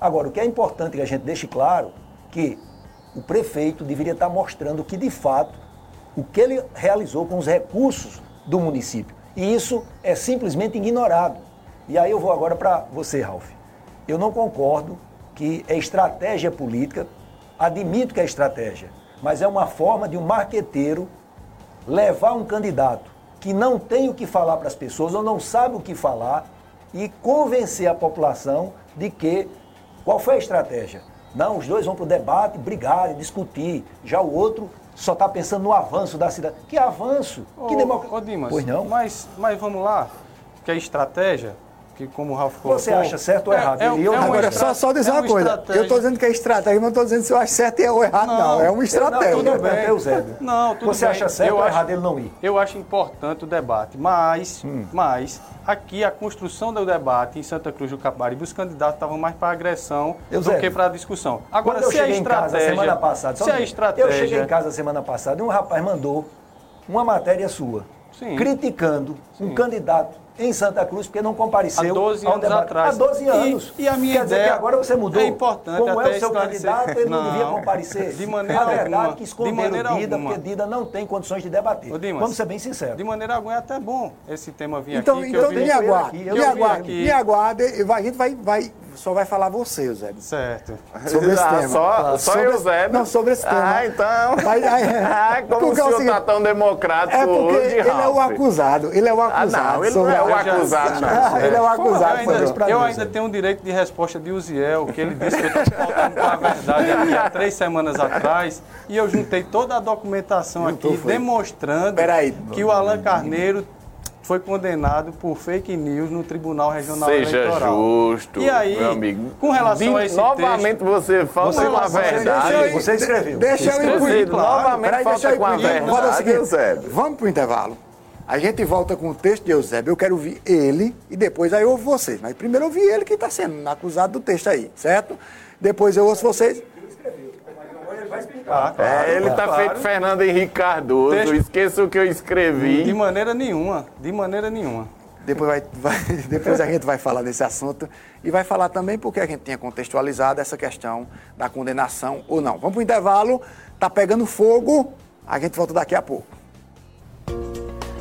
Agora, o que é importante que a gente deixe claro que o prefeito deveria estar mostrando que, de fato, o que ele realizou com os recursos do município. E isso é simplesmente ignorado. E aí eu vou agora para você, Ralf. Eu não concordo que é estratégia política, admito que é estratégia, mas é uma forma de um marqueteiro levar um candidato que não tem o que falar para as pessoas ou não sabe o que falar e convencer a população de que Qual foi a estratégia? Não, os dois vão para o debate, brigar, discutir. Já o outro só está pensando no avanço da cidade. Que avanço? Ô, que democracia? Pois não? Mas, mas vamos lá, que a estratégia, que como o Ralf Você colocou... acha certo ou errado? É, E eu- é uma Agora, só, só dizer é uma coisa. estratégia. Eu estou dizendo que é estratégia, mas não estou dizendo se eu acho certo ou errado, não. Não, É uma estratégia. Não, tudo bem. Eusébio. Não, tudo Você bem. acha certo Eu ou acho- errado ele não ir? Eu acho importante o debate, mas, Hum. mas aqui a construção do debate em Santa Cruz do Capibaribe, os candidatos estavam mais para agressão do Eusébio, que para a discussão. Agora, Quando eu se a cheguei em casa estratégia, semana passada, se a minuto. estratégia, eu cheguei em casa semana passada e um rapaz mandou uma matéria sua Sim. criticando um candidato em Santa Cruz porque não compareceu Há 12 ao anos debate. atrás. Há 12 E- anos. e a minha Quer dizer ideia que agora você mudou. é importante Como até é o seu esclarecer. candidato, ele não, Não, devia comparecer. de maneira A verdade alguma. é que De esconderam maneira Dida, alguma. porque Dida não tem condições de debater. Ô, Dimas, Vamos ser bem sinceros. De maneira alguma é até bom esse tema vir Então, aqui. que então me aguarde, aqui, me aguarde, me aguarde. e vai- A gente vai, vai, só vai falar você, Zé. Certo. Sobre esse Ah, tema. Só, só Sobre eu, Zé. Não, sobre esse tema. Ah, então. Mas, aí, Ah, como porque o é o senhor seguinte, tá tão democrático É porque hoje, ele é o acusado. Ele é o Ah, acusado. não, ele não é o a- acusado, não. Ah, ele é o Eu acusado. ainda, foi pra eu mim, ainda tenho o direito de resposta de Uziel, que ele disse que eu estou faltando com a verdade aqui há três semanas atrás, e eu juntei toda a documentação aqui foi? demonstrando Peraí. que o Alan Carneiro foi condenado por fake news no Tribunal Regional Seja Eleitoral. justo, E aí, meu amigo. com relação Vim- a esse Novamente você falta Você- com a verdade. Eu Você escreveu. Deixa eu ir pro Você intervalo. novamente Peraí, falta deixa eu ir com a verdade, Fala o Eusébio. Vamos pro intervalo. A gente volta com o texto de Eusébio. Eu quero ouvir ele e depois aí eu ouvo vocês. Mas primeiro eu ouvi ele que está sendo acusado do texto aí, certo? Depois eu ouço vocês. Ah, claro, É, ele tá claro. feito Fernando Henrique Cardoso. Texto- Esqueça o que eu De escrevi. maneira nenhuma, de maneira nenhuma. Depois, vai, vai- depois a gente vai falar desse assunto e vai falar também porque a gente tinha contextualizado essa questão da condenação ou não. Vamos para o intervalo, tá pegando fogo, a gente volta daqui a pouco.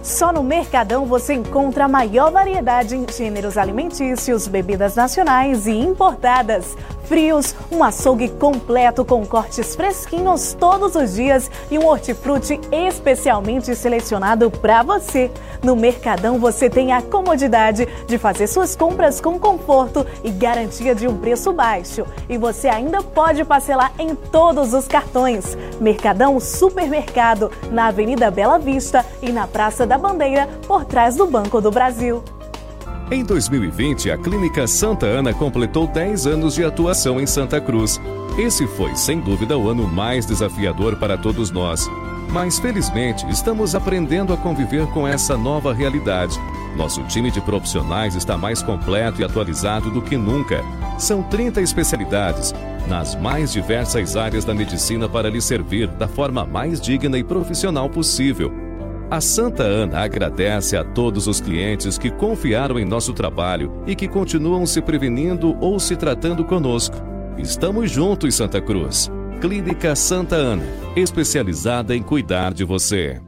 Só no Mercadão você encontra a maior variedade em gêneros alimentícios, bebidas nacionais e importadas. Frios, um açougue completo com cortes fresquinhos todos os dias e um hortifruti especialmente selecionado para você. No Mercadão você tem a comodidade de fazer suas compras com conforto e garantia de um preço baixo. E você ainda pode parcelar em todos os cartões. Mercadão Supermercado, na Avenida Bela Vista e na Praça da Bandeira, por trás do Banco do Brasil. Em 2020, a Clínica Santa Ana completou 10 anos de atuação em Santa Cruz. Esse foi, sem dúvida, o ano mais desafiador para todos nós. Mas, felizmente, estamos aprendendo a conviver com essa nova realidade. Nosso time de profissionais está mais completo e atualizado do que nunca. São 30 especialidades nas mais diversas áreas da medicina para lhe servir da forma mais digna e profissional possível. A Santa Ana agradece a todos os clientes que confiaram em nosso trabalho e que continuam se prevenindo ou se tratando conosco. Estamos juntos, Santa Cruz. Clínica Santa Ana, especializada em cuidar de você.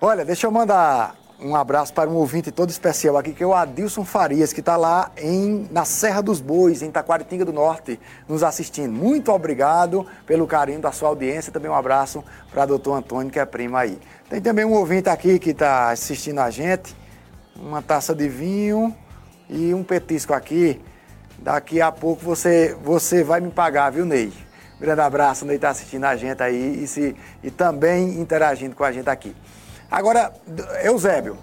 Olha, deixa eu mandar um abraço para um ouvinte todo especial aqui, que é o Adilson Farias, que está lá em, na Serra dos Bois, em Taquaritinga do Norte, nos assistindo. Muito obrigado pelo carinho da sua audiência. Também um abraço para o doutor Antônio, que é prima aí. Tem também um ouvinte aqui que está assistindo a gente, uma taça de vinho e um petisco aqui. Daqui a pouco você, você vai me pagar, viu, Ney? Grande abraço, Ney está assistindo a gente aí e, se, e também interagindo com a gente aqui. Agora, Eusébio,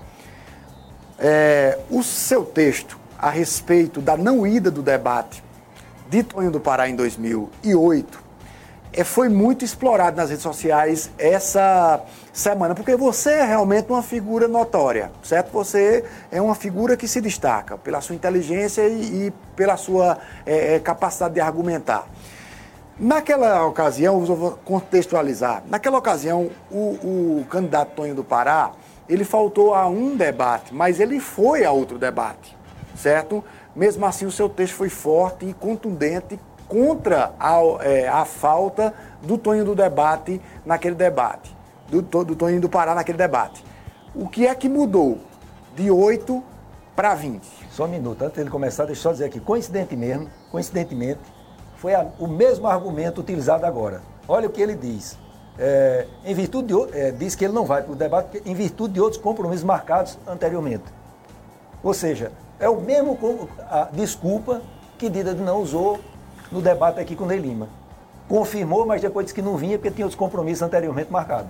é, o seu texto a respeito da não ida do debate de Tonho do Pará em 2008 é, foi muito explorado nas redes sociais essa semana, porque você é realmente uma figura notória, certo? Você é uma figura que se destaca pela sua inteligência e, e pela sua é, é, capacidade de argumentar. Naquela ocasião, vou contextualizar, naquela ocasião, o, o candidato Tonho do Pará, ele faltou a um debate, mas ele foi a outro debate, certo? Mesmo assim, o seu texto foi forte e contundente contra a, é, a falta do Tonho do debate naquele debate, do, do Tonho do Pará naquele debate. O que é que mudou de 8 para 20? Só um minuto, antes dele começar, deixa eu só dizer aqui, coincidentemente, mesmo, coincidentemente, foi a, o mesmo argumento utilizado agora. Olha o que ele diz. É, em virtude de, é, diz que ele não vai para o debate em virtude de outros compromissos marcados anteriormente. Ou seja, é o mesmo a desculpa que Dida não usou no debate aqui com o Ney Lima. Confirmou, mas depois disse que não vinha porque tinha outros compromissos anteriormente marcados.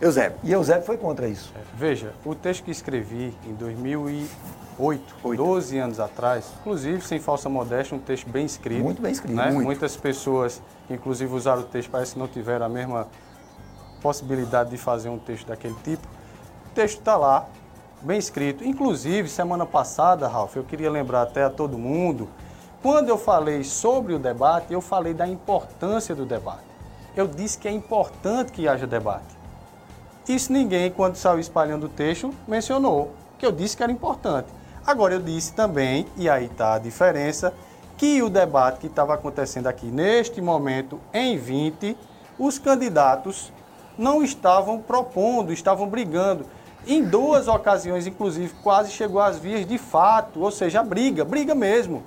Eusébio. E Eusébio foi contra isso. Veja, o texto que escrevi em 2008, 12 anos atrás, inclusive, sem falsa modéstia, um texto bem escrito. Muito bem escrito. né? muito. Muitas pessoas, que inclusive usaram o texto, parece que não tiveram a mesma possibilidade de fazer um texto daquele tipo. O texto está lá, bem escrito. Inclusive, semana passada, Ralf, eu queria lembrar até a todo mundo, quando eu falei sobre o debate, eu falei da importância do debate. Eu disse que é importante que haja debate. Isso ninguém, quando saiu espalhando o texto, mencionou, que eu disse que era importante. Agora, eu disse também, e aí está a diferença, que o debate que estava acontecendo aqui neste momento, em 20, os candidatos não estavam propondo, estavam brigando. Em duas ocasiões, inclusive, quase chegou às vias de fato, ou seja, a briga, briga mesmo.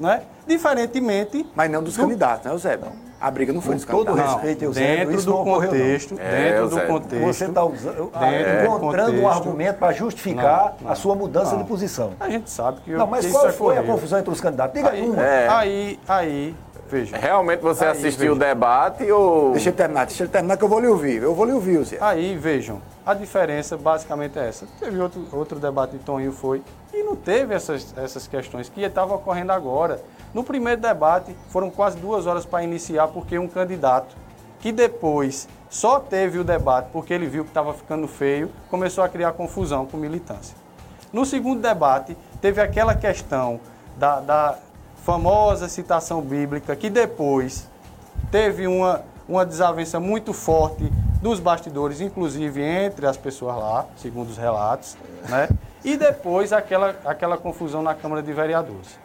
Né? Diferentemente. Mas não dos do- candidatos, né, Eusébio? A briga não foi Com todo respeito, Eusébio, dentro isso do não ocorreu, não. contexto, É, dentro do contexto. Você está usando, ah, encontrando um contexto. argumento para justificar Não, não, a sua mudança não. de posição. A gente sabe que, eu- Não, mas que qual isso foi a confusão entre os candidatos? Diga Aí, uma. É. aí, aí, veja. Realmente você Aí, assistiu o veja. debate ou. Deixa ele terminar, deixa ele terminar que eu vou lhe ouvir. Eu vou lhe ouvir, Zé. Aí, vejam, a diferença basicamente é essa. Teve outro, outro debate de Toninho foi e não teve essas, essas questões que estavam ocorrendo agora. No primeiro debate, foram quase duas horas para iniciar, porque um candidato que depois só teve o debate porque ele viu que estava ficando feio, começou a criar confusão com militância. No segundo debate, teve aquela questão da, da famosa citação bíblica, que depois teve uma, uma desavença muito forte dos bastidores, inclusive entre as pessoas lá, segundo os relatos, né? e depois aquela, aquela confusão na Câmara de Vereadores.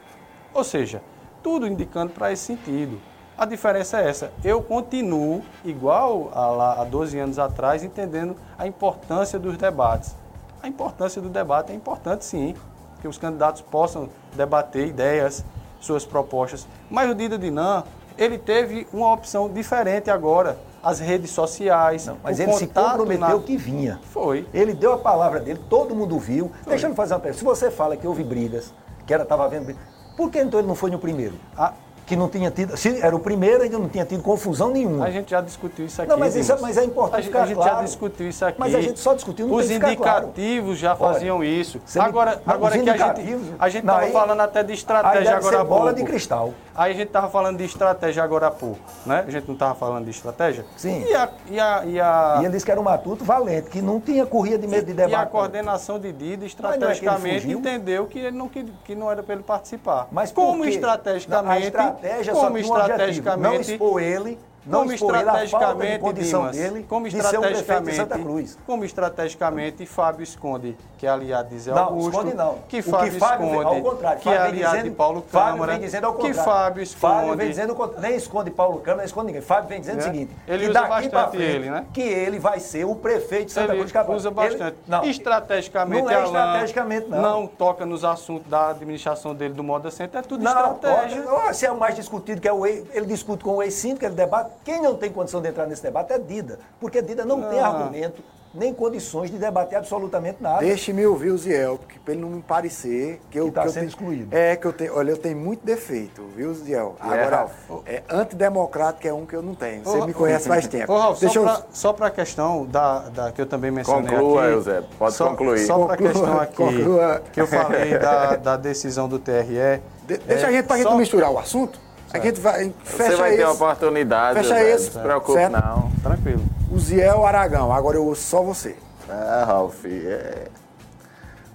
Ou seja, tudo indicando para esse sentido. A diferença é essa. Eu continuo, igual a, lá, há 12 anos atrás, entendendo a importância dos debates. A importância do debate é importante, sim, que os candidatos possam debater ideias, suas propostas. Mas o Dida Dinan, ele teve uma opção diferente agora. As redes sociais, Não, mas ele se comprometeu na- que vinha. Foi. Ele deu a palavra dele, todo mundo viu. Deixa eu fazer uma pergunta. Se você fala que houve brigas, que era estava havendo brigas, por que então ele não foi no primeiro? A, Que não tinha tido. Se era o primeiro, ainda não tinha tido confusão nenhuma. a gente já discutiu isso aqui. Não, mas isso é- mas é importante A gente, ficar a gente claro. já discutiu isso aqui. Mas a gente só discutiu, não Os ficar claro. indicativos já faziam isso. Você me- Agora, Não, agora que a gente indicativos- a gente estava falando até de estratégia agora há bola pouco. de cristal. Aí a gente estava falando de estratégia agora há pouco, né? A gente não estava falando de estratégia? Sim. E a, e a, e a, E ele disse que era um matuto valente, que não tinha corrida de medo de e debate. a coordenação de Dida, não é que estrategicamente, entendeu que, ele não, que, que não era para ele participar. Mas como estrategicamente, Não, estratégia só como tinha um objetivo, não estrategicamente, expor ele, não como estrategicamente, condição Dimas, dele como prefeito de estrategicamente, Santa Cruz. como estrategicamente Fábio esconde, que é aliado de Zé Não, Augusto, esconde não. que Fábio, Fábio vem- esconde, ao contrário, que é Fábio vem aliado dizendo- de Paulo Fábio Câmara, vem dizendo ao que. Fábio esconde, Fábio vem dizendo, nem esconde Paulo Câmara, nem esconde ninguém. Fábio vem dizendo É. o seguinte, Ele que usa bastante frente, ele, né? que ele vai ser o prefeito de Santa ele Cruz de Capão. usa bastante. Ele- não, estrategicamente, não é estrategicamente, não. não toca nos assuntos da administração dele do Moda Center, é tudo Não, estratégia. ó, se é o mais discutido, que é o ele discute com o ex-síndico, ele debate. Quem não tem condição de entrar nesse debate é Dida, porque Dida não, tem Não. argumento, nem condições de debater absolutamente nada. Deixe-me ouvir o Ziel, porque para ele não me parecer que eu. Que tá eu sendo tenho- excluído. É, que eu tenho. Olha, eu tenho muito defeito, viu, Ziel? E é, Agora, Ralf? é, antidemocrático é um que eu não tenho. Você Ô, me conhece faz tempo. Ô, Ralf, Deixa eu. só para a questão da, da- que eu também mencionei Conclua, aqui. Eusébio, pode só, concluir. Só para a questão aqui, conclua. que eu falei da, da decisão do TRE. De- deixa é, a gente para gente só- não misturar o assunto. A gente vai. Fecha Você vai ter a esse. oportunidade, Fecha Eusébio, esse, não se preocupe certo? não. Tranquilo. O Ziel Aragão, agora eu ouço só você. Ah, Ralf, é...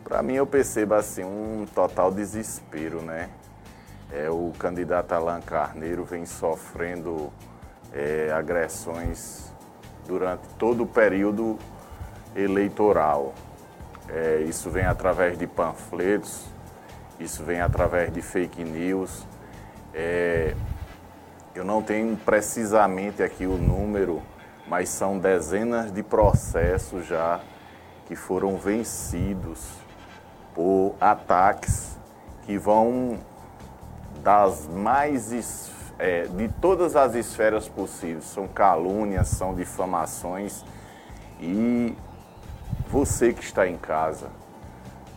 para mim eu percebo assim um total desespero, né? É, o candidato Alan Carneiro vem sofrendo é, agressões durante todo o período eleitoral. É, isso vem através de panfletos, isso vem através de fake news. É, eu não tenho precisamente aqui o número, mas são dezenas de processos já que foram vencidos por ataques que vão das mais é, de todas as esferas possíveis. São calúnias, são difamações e você que está em casa,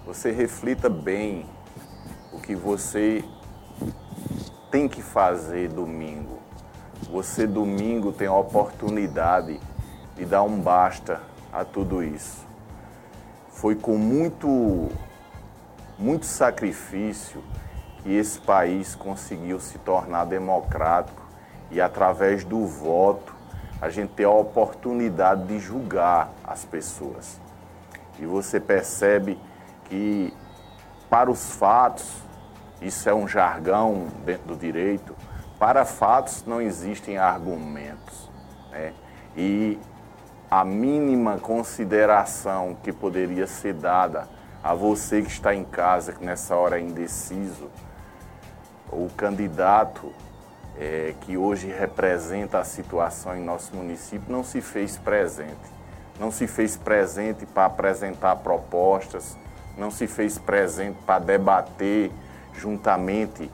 você reflita bem o que você tem que fazer domingo. Você domingo tem a oportunidade de dar um basta a tudo isso. Foi com muito muito sacrifício que esse país conseguiu se tornar democrático e através do voto a gente ter a oportunidade de julgar as pessoas. E você percebe que para os fatos, isso é um jargão dentro do direito, para fatos não existem argumentos. Né? E a mínima consideração que poderia ser dada a você que está em casa, que nessa hora é indeciso, o candidato é, que hoje representa a situação em nosso município não se fez presente. Não se fez presente para apresentar propostas, não se fez presente para debater juntamente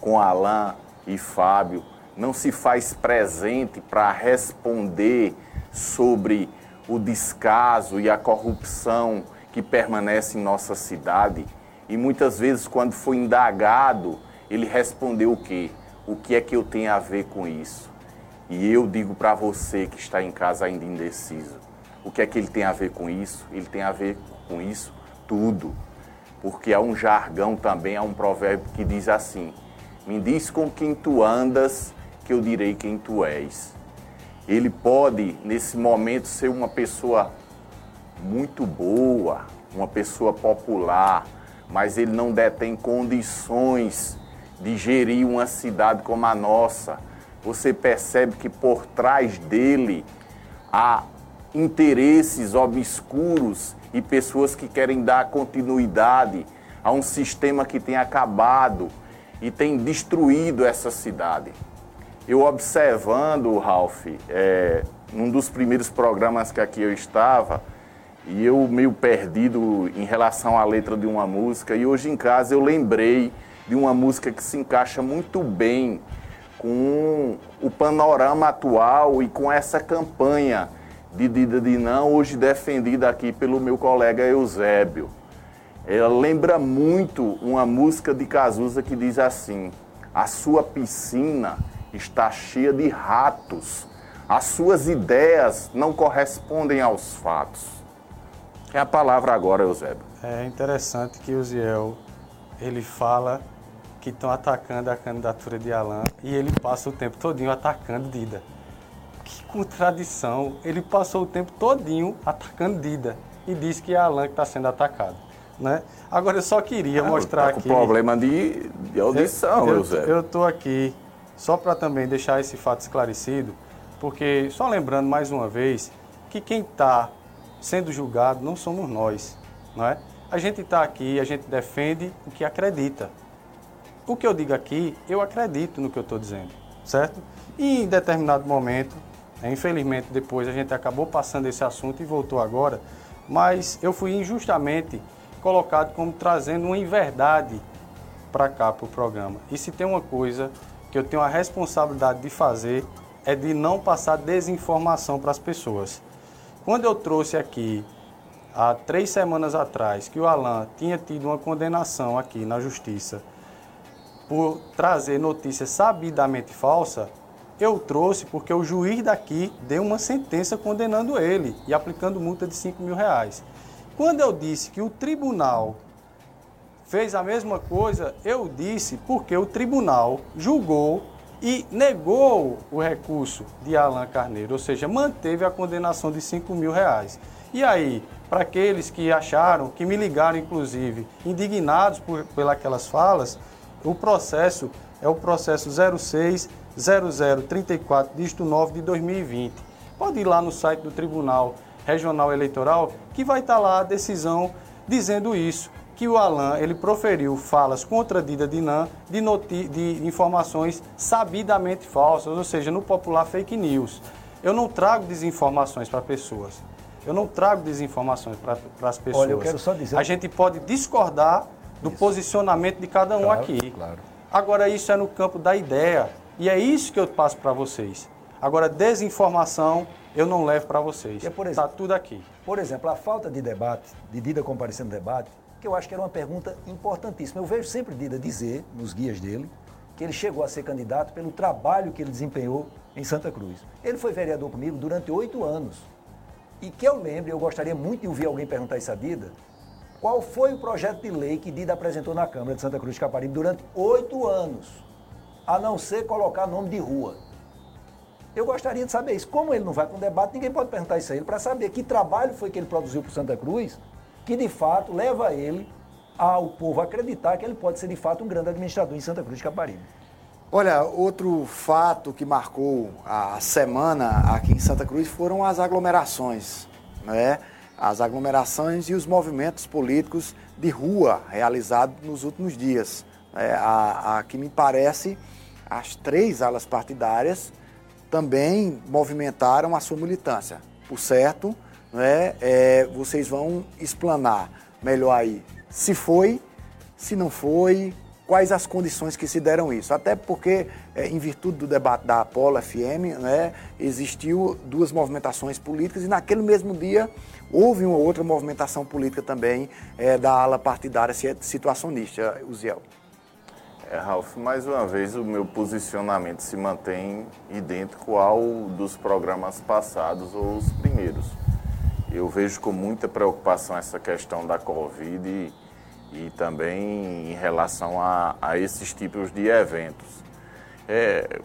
com Alain e Fábio, não se faz presente para responder sobre o descaso e a corrupção que permanece em nossa cidade. E muitas vezes, quando foi indagado, ele respondeu o quê? O que é que eu tenho a ver com isso? E eu digo para você que está em casa ainda indeciso, o que é que ele tem a ver com isso? Ele tem a ver com isso tudo. Porque há um jargão também, há um provérbio que diz assim: Me diz com quem tu andas, que eu direi quem tu és. Ele pode, nesse momento, ser uma pessoa muito boa, uma pessoa popular, mas ele não detém condições de gerir uma cidade como a nossa. Você percebe que por trás dele há interesses obscuros e pessoas que querem dar continuidade a um sistema que tem acabado e tem destruído essa cidade. Eu observando, Ralph, é, num dos primeiros programas que aqui eu estava, e eu meio perdido em relação à letra de uma música, e hoje em casa eu lembrei de uma música que se encaixa muito bem com o panorama atual e com essa campanha de Dida Não, hoje defendida aqui pelo meu colega Eusébio. Ela lembra muito uma música de Cazuza que diz assim: A sua piscina está cheia de ratos, as suas ideias não correspondem aos fatos. É a palavra agora, Eusébio. É interessante que o Ziel, ele fala que estão atacando a candidatura de Alain e ele passa o tempo todinho atacando Dida. Que contradição! Ele passou o tempo todinho atacando Dida e disse que é Alain que está sendo atacado. Né? Agora eu só queria ah, mostrar tá com aqui. problema de, de audição, eu, Eusébio. Eu estou aqui só para também deixar esse fato esclarecido, porque só lembrando mais uma vez que quem está sendo julgado não somos nós, não é? A gente está aqui, a gente defende o que acredita. O que eu digo aqui, eu acredito no que eu estou dizendo, certo? E em determinado momento, infelizmente depois a gente acabou passando esse assunto e voltou agora, mas eu fui injustamente colocado como trazendo uma inverdade para cá, para o programa. E se tem uma coisa que eu tenho a responsabilidade de fazer, é de não passar desinformação para as pessoas. Quando eu trouxe aqui, há três semanas atrás, que o Alan tinha tido uma condenação aqui na justiça por trazer notícia sabidamente falsa, eu trouxe porque o juiz daqui deu uma sentença condenando ele e aplicando multa de 5 mil reais. Quando eu disse que o tribunal fez a mesma coisa, eu disse porque o tribunal julgou e negou o recurso de Alan Carneiro, ou seja, manteve a condenação de 5 mil reais. E aí, para aqueles que acharam, que me ligaram inclusive, indignados por pelas falas, o processo é o processo 060034, dígito 9 de 2020. Pode ir lá no site do Tribunal Regional Eleitoral, que vai estar lá a decisão dizendo isso que o Alain ele proferiu falas contra Dida Dinan de, de informações sabidamente falsas, ou seja, no popular fake news. Eu não trago desinformações para pessoas. Eu não trago desinformações para as pessoas. Olha, eu quero só dizer. A gente pode discordar do isso. posicionamento de cada um claro, aqui. Claro. Agora, isso é no campo da ideia. E é isso que eu passo para vocês. Agora, desinformação eu não levo para vocês. Está tudo aqui. Por exemplo, a falta de debate, de Dida comparecendo no debate, que eu acho que era uma pergunta importantíssima. Eu vejo sempre Dida dizer, nos guias dele, que ele chegou a ser candidato pelo trabalho que ele desempenhou em Santa Cruz. Ele foi vereador comigo durante oito anos. E que eu lembre, eu gostaria muito de ouvir alguém perguntar isso a Dida, qual foi o projeto de lei que Dida apresentou na Câmara de Santa Cruz de Caparibe durante oito anos, a não ser colocar nome de rua. Eu gostaria de saber isso. Como ele não vai para um debate, ninguém pode perguntar isso a ele para saber que trabalho foi que ele produziu para Santa Cruz, que de fato leva ele ao povo acreditar que ele pode ser de fato um grande administrador em Santa Cruz de Caparibe. Olha, outro fato que marcou a semana aqui em Santa Cruz foram as aglomerações, né? As aglomerações e os movimentos políticos de rua realizados nos últimos dias. É, a, a que me parece, as três alas partidárias também movimentaram a sua militância. Por certo, né, é, vocês vão explanar melhor aí se foi, se não foi, quais as condições que se deram isso. Até porque, é, em virtude do debate da Apolo FM, né, existiu duas movimentações políticas e naquele mesmo dia houve uma outra movimentação política também é, da ala partidária situacionista, Uziel. É, Ralf, mais uma vez o meu posicionamento se mantém idêntico ao dos programas passados ou os primeiros. Eu vejo com muita preocupação essa questão da Covid e e também em relação a, a esses tipos de eventos. É,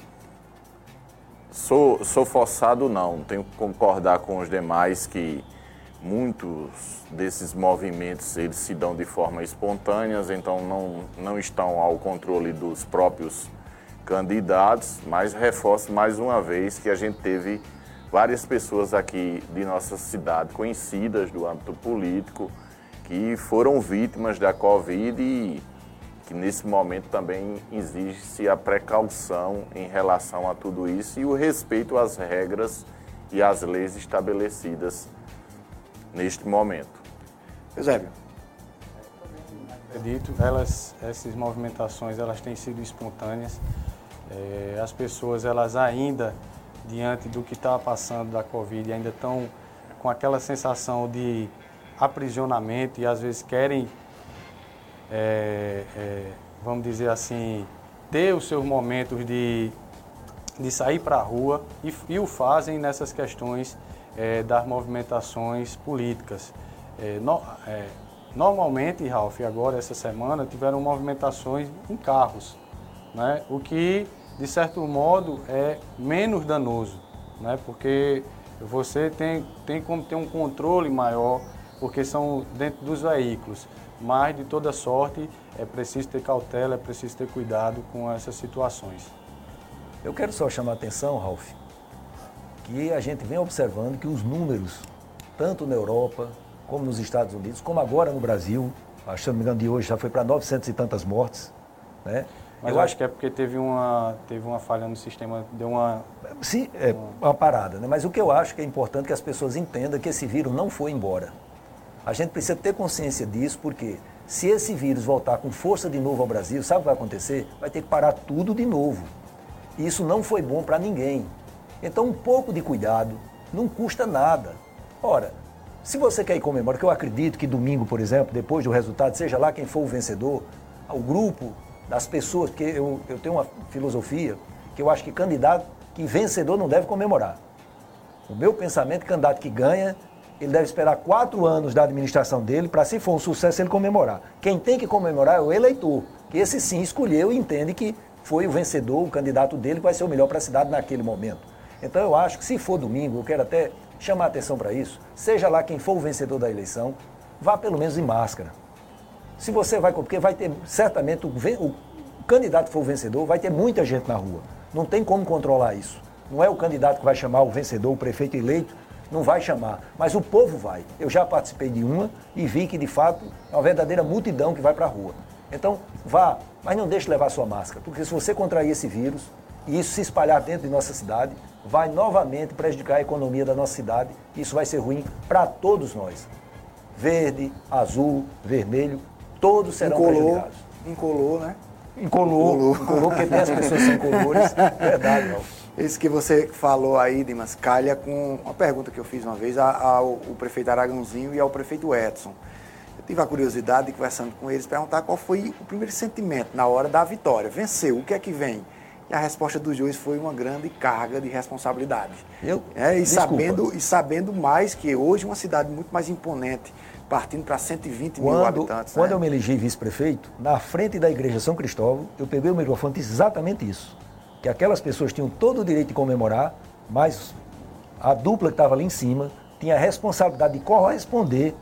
sou, sou forçado não, tenho que concordar com os demais que muitos desses movimentos eles se dão de forma espontânea, então não, não estão ao controle dos próprios candidatos, mas reforço mais uma vez que a gente teve várias pessoas aqui de nossa cidade conhecidas do âmbito político, que foram vítimas da Covid e que nesse momento também exige-se a precaução em relação a tudo isso e o respeito às regras e às leis estabelecidas neste momento. Eusébio. Acredito, elas, essas movimentações elas têm sido espontâneas. É, as pessoas elas ainda diante do que está passando da Covid ainda estão com aquela sensação de aprisionamento e às vezes querem, é, é, vamos dizer assim, ter os seus momentos de, de sair para a rua e, e, o fazem nessas questões é, das movimentações políticas. É, no, é, normalmente, Ralf, agora essa semana tiveram movimentações em carros, né? o que de certo modo é menos danoso, né? porque você tem, tem como ter um controle maior porque são dentro dos veículos. Mas, de toda sorte, é preciso ter cautela, é preciso ter cuidado com essas situações. Eu quero só chamar a atenção, Ralf, que a gente vem observando que os números, tanto na Europa, como nos Estados Unidos, como agora no Brasil, acho se não me engano de hoje já foi para 900 e tantas mortes, né? Mas eu acho que é porque teve uma, teve uma falha no sistema, deu uma... Sim, é uma parada, né? Mas o que eu acho que é importante que as pessoas entendam que esse vírus não foi embora. A gente precisa ter consciência disso, porque se esse vírus voltar com força de novo ao Brasil, sabe o que vai acontecer? Vai ter que parar tudo de novo. E isso não foi bom para ninguém. Então, um pouco de cuidado não custa nada. Ora, se você quer ir comemorar, que eu acredito que domingo, por exemplo, depois do resultado, seja lá quem for o vencedor, o grupo das pessoas, porque eu, eu tenho uma filosofia que eu acho que candidato, que vencedor não deve comemorar. O meu pensamento, candidato que ganha, ele deve esperar quatro anos da administração dele para, se for um sucesso, ele comemorar. Quem tem que comemorar é o eleitor, que esse sim escolheu e entende que foi o vencedor, o candidato dele, que vai ser o melhor para a cidade naquele momento. Então eu acho que se for domingo, eu quero até chamar atenção para isso, seja lá quem for o vencedor da eleição, vá pelo menos em máscara. Se você vai, porque vai ter, certamente, o, o candidato que for o vencedor, vai ter muita gente na rua. Não tem como controlar isso. Não é o candidato que vai chamar o vencedor, o prefeito eleito, não vai chamar, mas o povo vai. Eu já participei de uma e vi que, de fato, é uma verdadeira multidão que vai para a rua. Então, vá, mas não deixe levar sua máscara, porque se você contrair esse vírus e isso se espalhar dentro de nossa cidade, vai novamente prejudicar a economia da nossa cidade. Isso vai ser ruim para todos nós. Verde, azul, vermelho, todos serão incolor, prejudicados. Incolor, né? Incolor, incolor, incolor porque tem as pessoas sem colores. Verdade, não. Isso que você falou aí, Dimas, calha com uma pergunta que eu fiz uma vez ao, ao prefeito Aragãozinho e ao prefeito Edson. Eu tive a curiosidade de conversando com eles, perguntar qual foi o primeiro sentimento na hora da vitória. Venceu, o que é que vem? E a resposta dos dois foi uma grande carga de responsabilidade. Eu? É, e, sabendo, e sabendo mais que hoje uma cidade muito mais imponente, partindo para 120 quando, mil habitantes. Quando né? eu me elegi vice-prefeito, na frente da igreja São Cristóvão, eu peguei o microfone e disse exatamente isso. Que aquelas pessoas tinham todo o direito de comemorar, mas a dupla que estava ali em cima tinha a responsabilidade de corresponder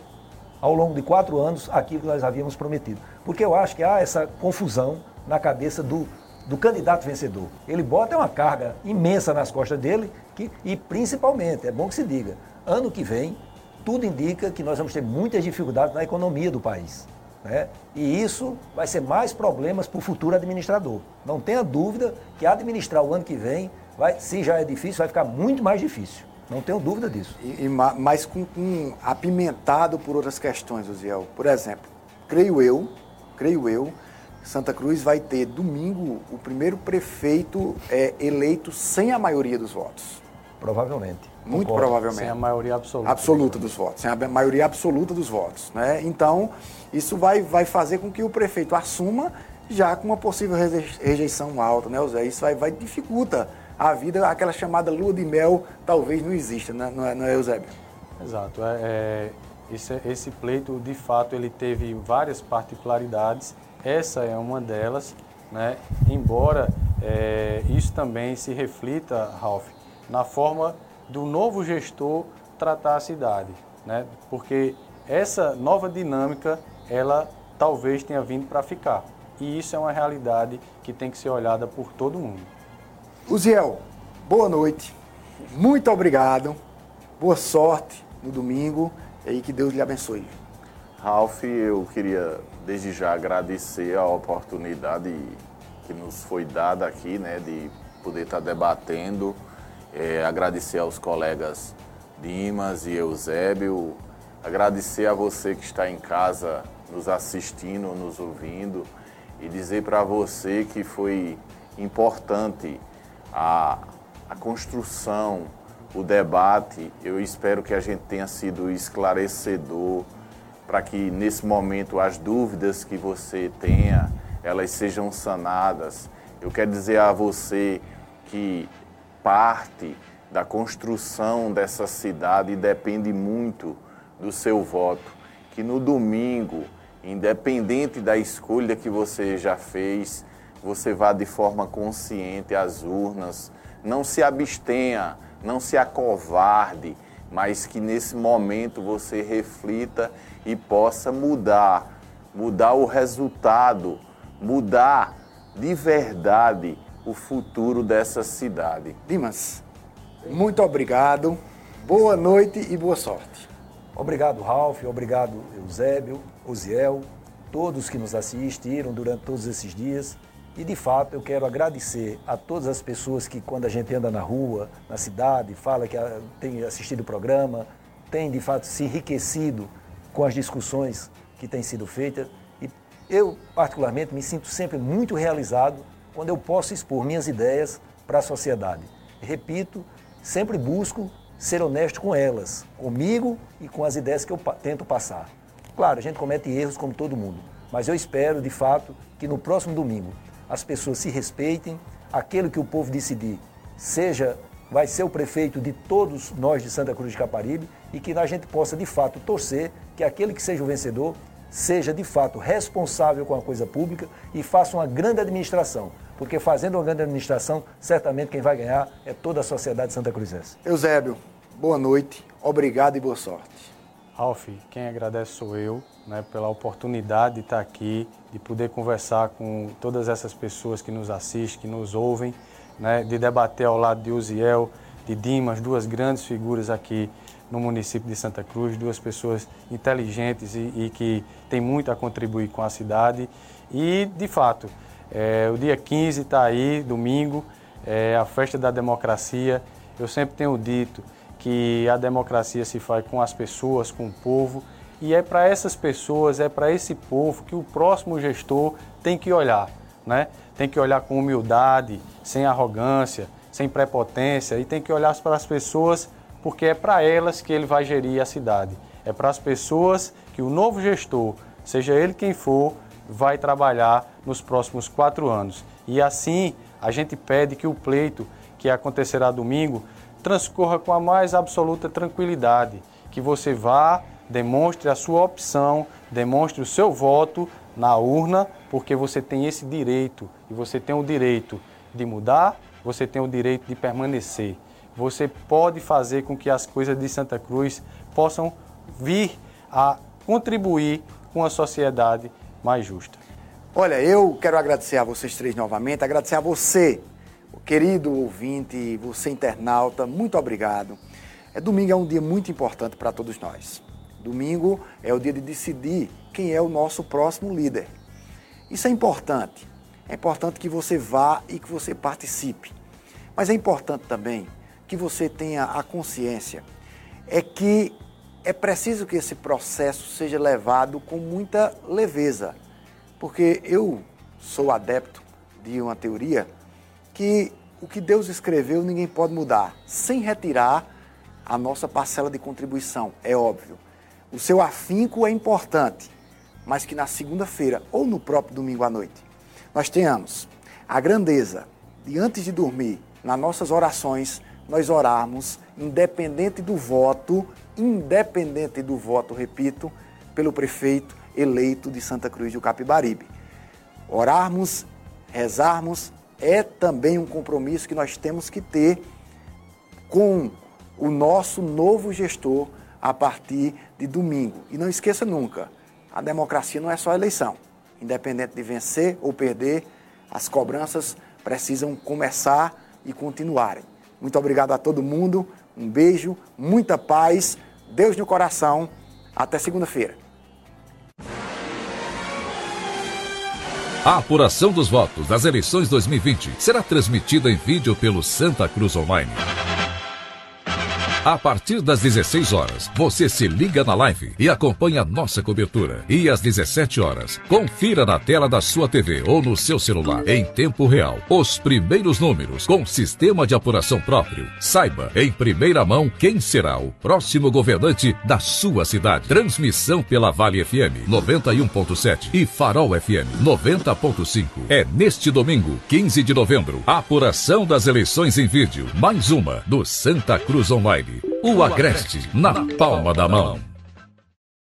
ao longo de quatro anos aquilo que nós havíamos prometido. Porque eu acho que há essa confusão na cabeça do, do candidato vencedor. Ele bota uma carga imensa nas costas dele que, e principalmente, é bom que se diga, ano que vem, tudo indica que nós vamos ter muitas dificuldades na economia do país. Né? E isso vai ser mais problemas para o futuro administrador. Não tenha dúvida que administrar o ano que vem, vai, se já é difícil, vai ficar muito mais difícil. Não tenho dúvida disso. E, e, mas com, com, apimentado por outras questões, Osiel. Por exemplo, creio eu, creio eu, Santa Cruz vai ter domingo o primeiro prefeito é, eleito sem a maioria dos votos. Provavelmente. Muito Concordo. provavelmente. Sem a maioria absoluta. Absoluta dos votos, sem a maioria absoluta dos votos. Né? Então, isso vai, vai fazer com que o prefeito assuma já com uma possível rejeição alta, né, Zé? Isso vai, vai dificulta a vida, aquela chamada lua de mel talvez não exista, né? não, é, não é, Eusébio? Exato. É, é, esse, esse pleito, de fato, ele teve várias particularidades. Essa é uma delas, né? embora é, isso também se reflita, Ralph, na forma do novo gestor tratar a cidade, né? porque essa nova dinâmica, ela talvez tenha vindo para ficar. E isso é uma realidade que tem que ser olhada por todo mundo. Uziel, boa noite. Muito obrigado. Boa sorte no domingo e que Deus lhe abençoe. Ralph, eu queria desde já agradecer a oportunidade que nos foi dada aqui, né, de poder estar debatendo. É, agradecer aos colegas Dimas e Eusébio. Agradecer a você que está em casa nos assistindo, nos ouvindo e dizer para você que foi importante a, a construção, o debate. Eu espero que a gente tenha sido esclarecedor para que nesse momento as dúvidas que você tenha, elas sejam sanadas. Eu quero dizer a você que parte da construção dessa cidade depende muito do seu voto, que no domingo, independente da escolha que você já fez, você vá de forma consciente às urnas, não se abstenha, não se acovarde, mas que nesse momento você reflita e possa mudar, mudar o resultado, mudar de verdade o futuro dessa cidade. Dimas, muito obrigado, boa noite e boa sorte. Obrigado, Ralph, obrigado, Eusébio, Osiel, todos que nos assistiram durante todos esses dias. E de fato eu quero agradecer a todas as pessoas que quando a gente anda na rua, na cidade, fala que tem assistido o programa, tem de fato se enriquecido com as discussões que têm sido feitas. E eu particularmente me sinto sempre muito realizado quando eu posso expor minhas ideias para a sociedade. Repito, sempre busco ser honesto com elas, comigo e com as ideias que eu tento passar. Claro, a gente comete erros como todo mundo, mas eu espero de fato que no próximo domingo as pessoas se respeitem, aquele que o povo decidir seja, vai ser o prefeito de todos nós de Santa Cruz de Caparibe e que a gente possa de fato torcer que aquele que seja o vencedor seja de fato responsável com a coisa pública e faça uma grande administração. Porque fazendo uma grande administração, certamente quem vai ganhar é toda a sociedade santa cruzense. Eusébio, boa noite, obrigado e boa sorte. Ralf, quem agradece sou eu, né, pela oportunidade de estar aqui, de poder conversar com todas essas pessoas que nos assistem, que nos ouvem, né, de debater ao lado de Uziel, de Dimas, duas grandes figuras aqui no município de Santa Cruz, duas pessoas inteligentes e, e que têm muito a contribuir com a cidade. E, de fato, é, o dia 15 está aí, domingo, é a festa da democracia. Eu sempre tenho dito que a democracia se faz com as pessoas, com o povo, e é para essas pessoas, é para esse povo que o próximo gestor tem que olhar, né? Tem que olhar com humildade, sem arrogância, sem prepotência e tem que olhar para as pessoas porque é para elas que ele vai gerir a cidade. é para as pessoas que o novo gestor, seja ele quem for, vai trabalhar nos próximos quatro anos. E assim a gente pede que o pleito que acontecerá domingo transcorra com a mais absoluta tranquilidade, que você vá, demonstre a sua opção, demonstre o seu voto na urna, porque você tem esse direito e você tem o direito de mudar, você tem o direito de permanecer. Você pode fazer com que as coisas de Santa Cruz possam vir a contribuir com a sociedade mais justa. Olha, eu quero agradecer a vocês três novamente, agradecer a você, querido ouvinte, você internauta, muito obrigado. É, domingo é um dia muito importante para todos nós. Domingo é o dia de decidir quem é o nosso próximo líder. Isso é importante. É importante que você vá e que você participe. Mas é importante também que você tenha a consciência é que é preciso que esse processo seja levado com muita leveza, porque eu sou adepto de uma teoria que o que Deus escreveu ninguém pode mudar, sem retirar a nossa parcela de contribuição, é óbvio. O seu afinco é importante, mas que na segunda-feira ou no próprio domingo à noite nós tenhamos a grandeza de antes de dormir, nas nossas orações, nós orarmos, independente do voto, independente do voto, repito, pelo prefeito eleito de Santa Cruz do Capibaribe. Orarmos, rezarmos, é também um compromisso que nós temos que ter com o nosso novo gestor a partir de domingo. E não esqueça nunca, a democracia não é só eleição. Independente de vencer ou perder, as cobranças precisam começar e continuarem. Muito obrigado a todo mundo. Um beijo, muita paz, Deus no coração. Até segunda-feira. A apuração dos votos das eleições 2020 será transmitida em vídeo pelo Santa Cruz Online. A partir das 16 horas, você se liga na live e acompanha nossa cobertura. E às 17 horas, confira na tela da sua TV ou no seu celular, em tempo real, os primeiros números com sistema de apuração próprio. Saiba em primeira mão quem será o próximo governante da sua cidade. Transmissão pela Vale FM 91.7 e Farol FM 90.5. É neste domingo, 15 de novembro, apuração das eleições em vídeo. Mais uma do Santa Cruz Online. O Agreste na palma da mão.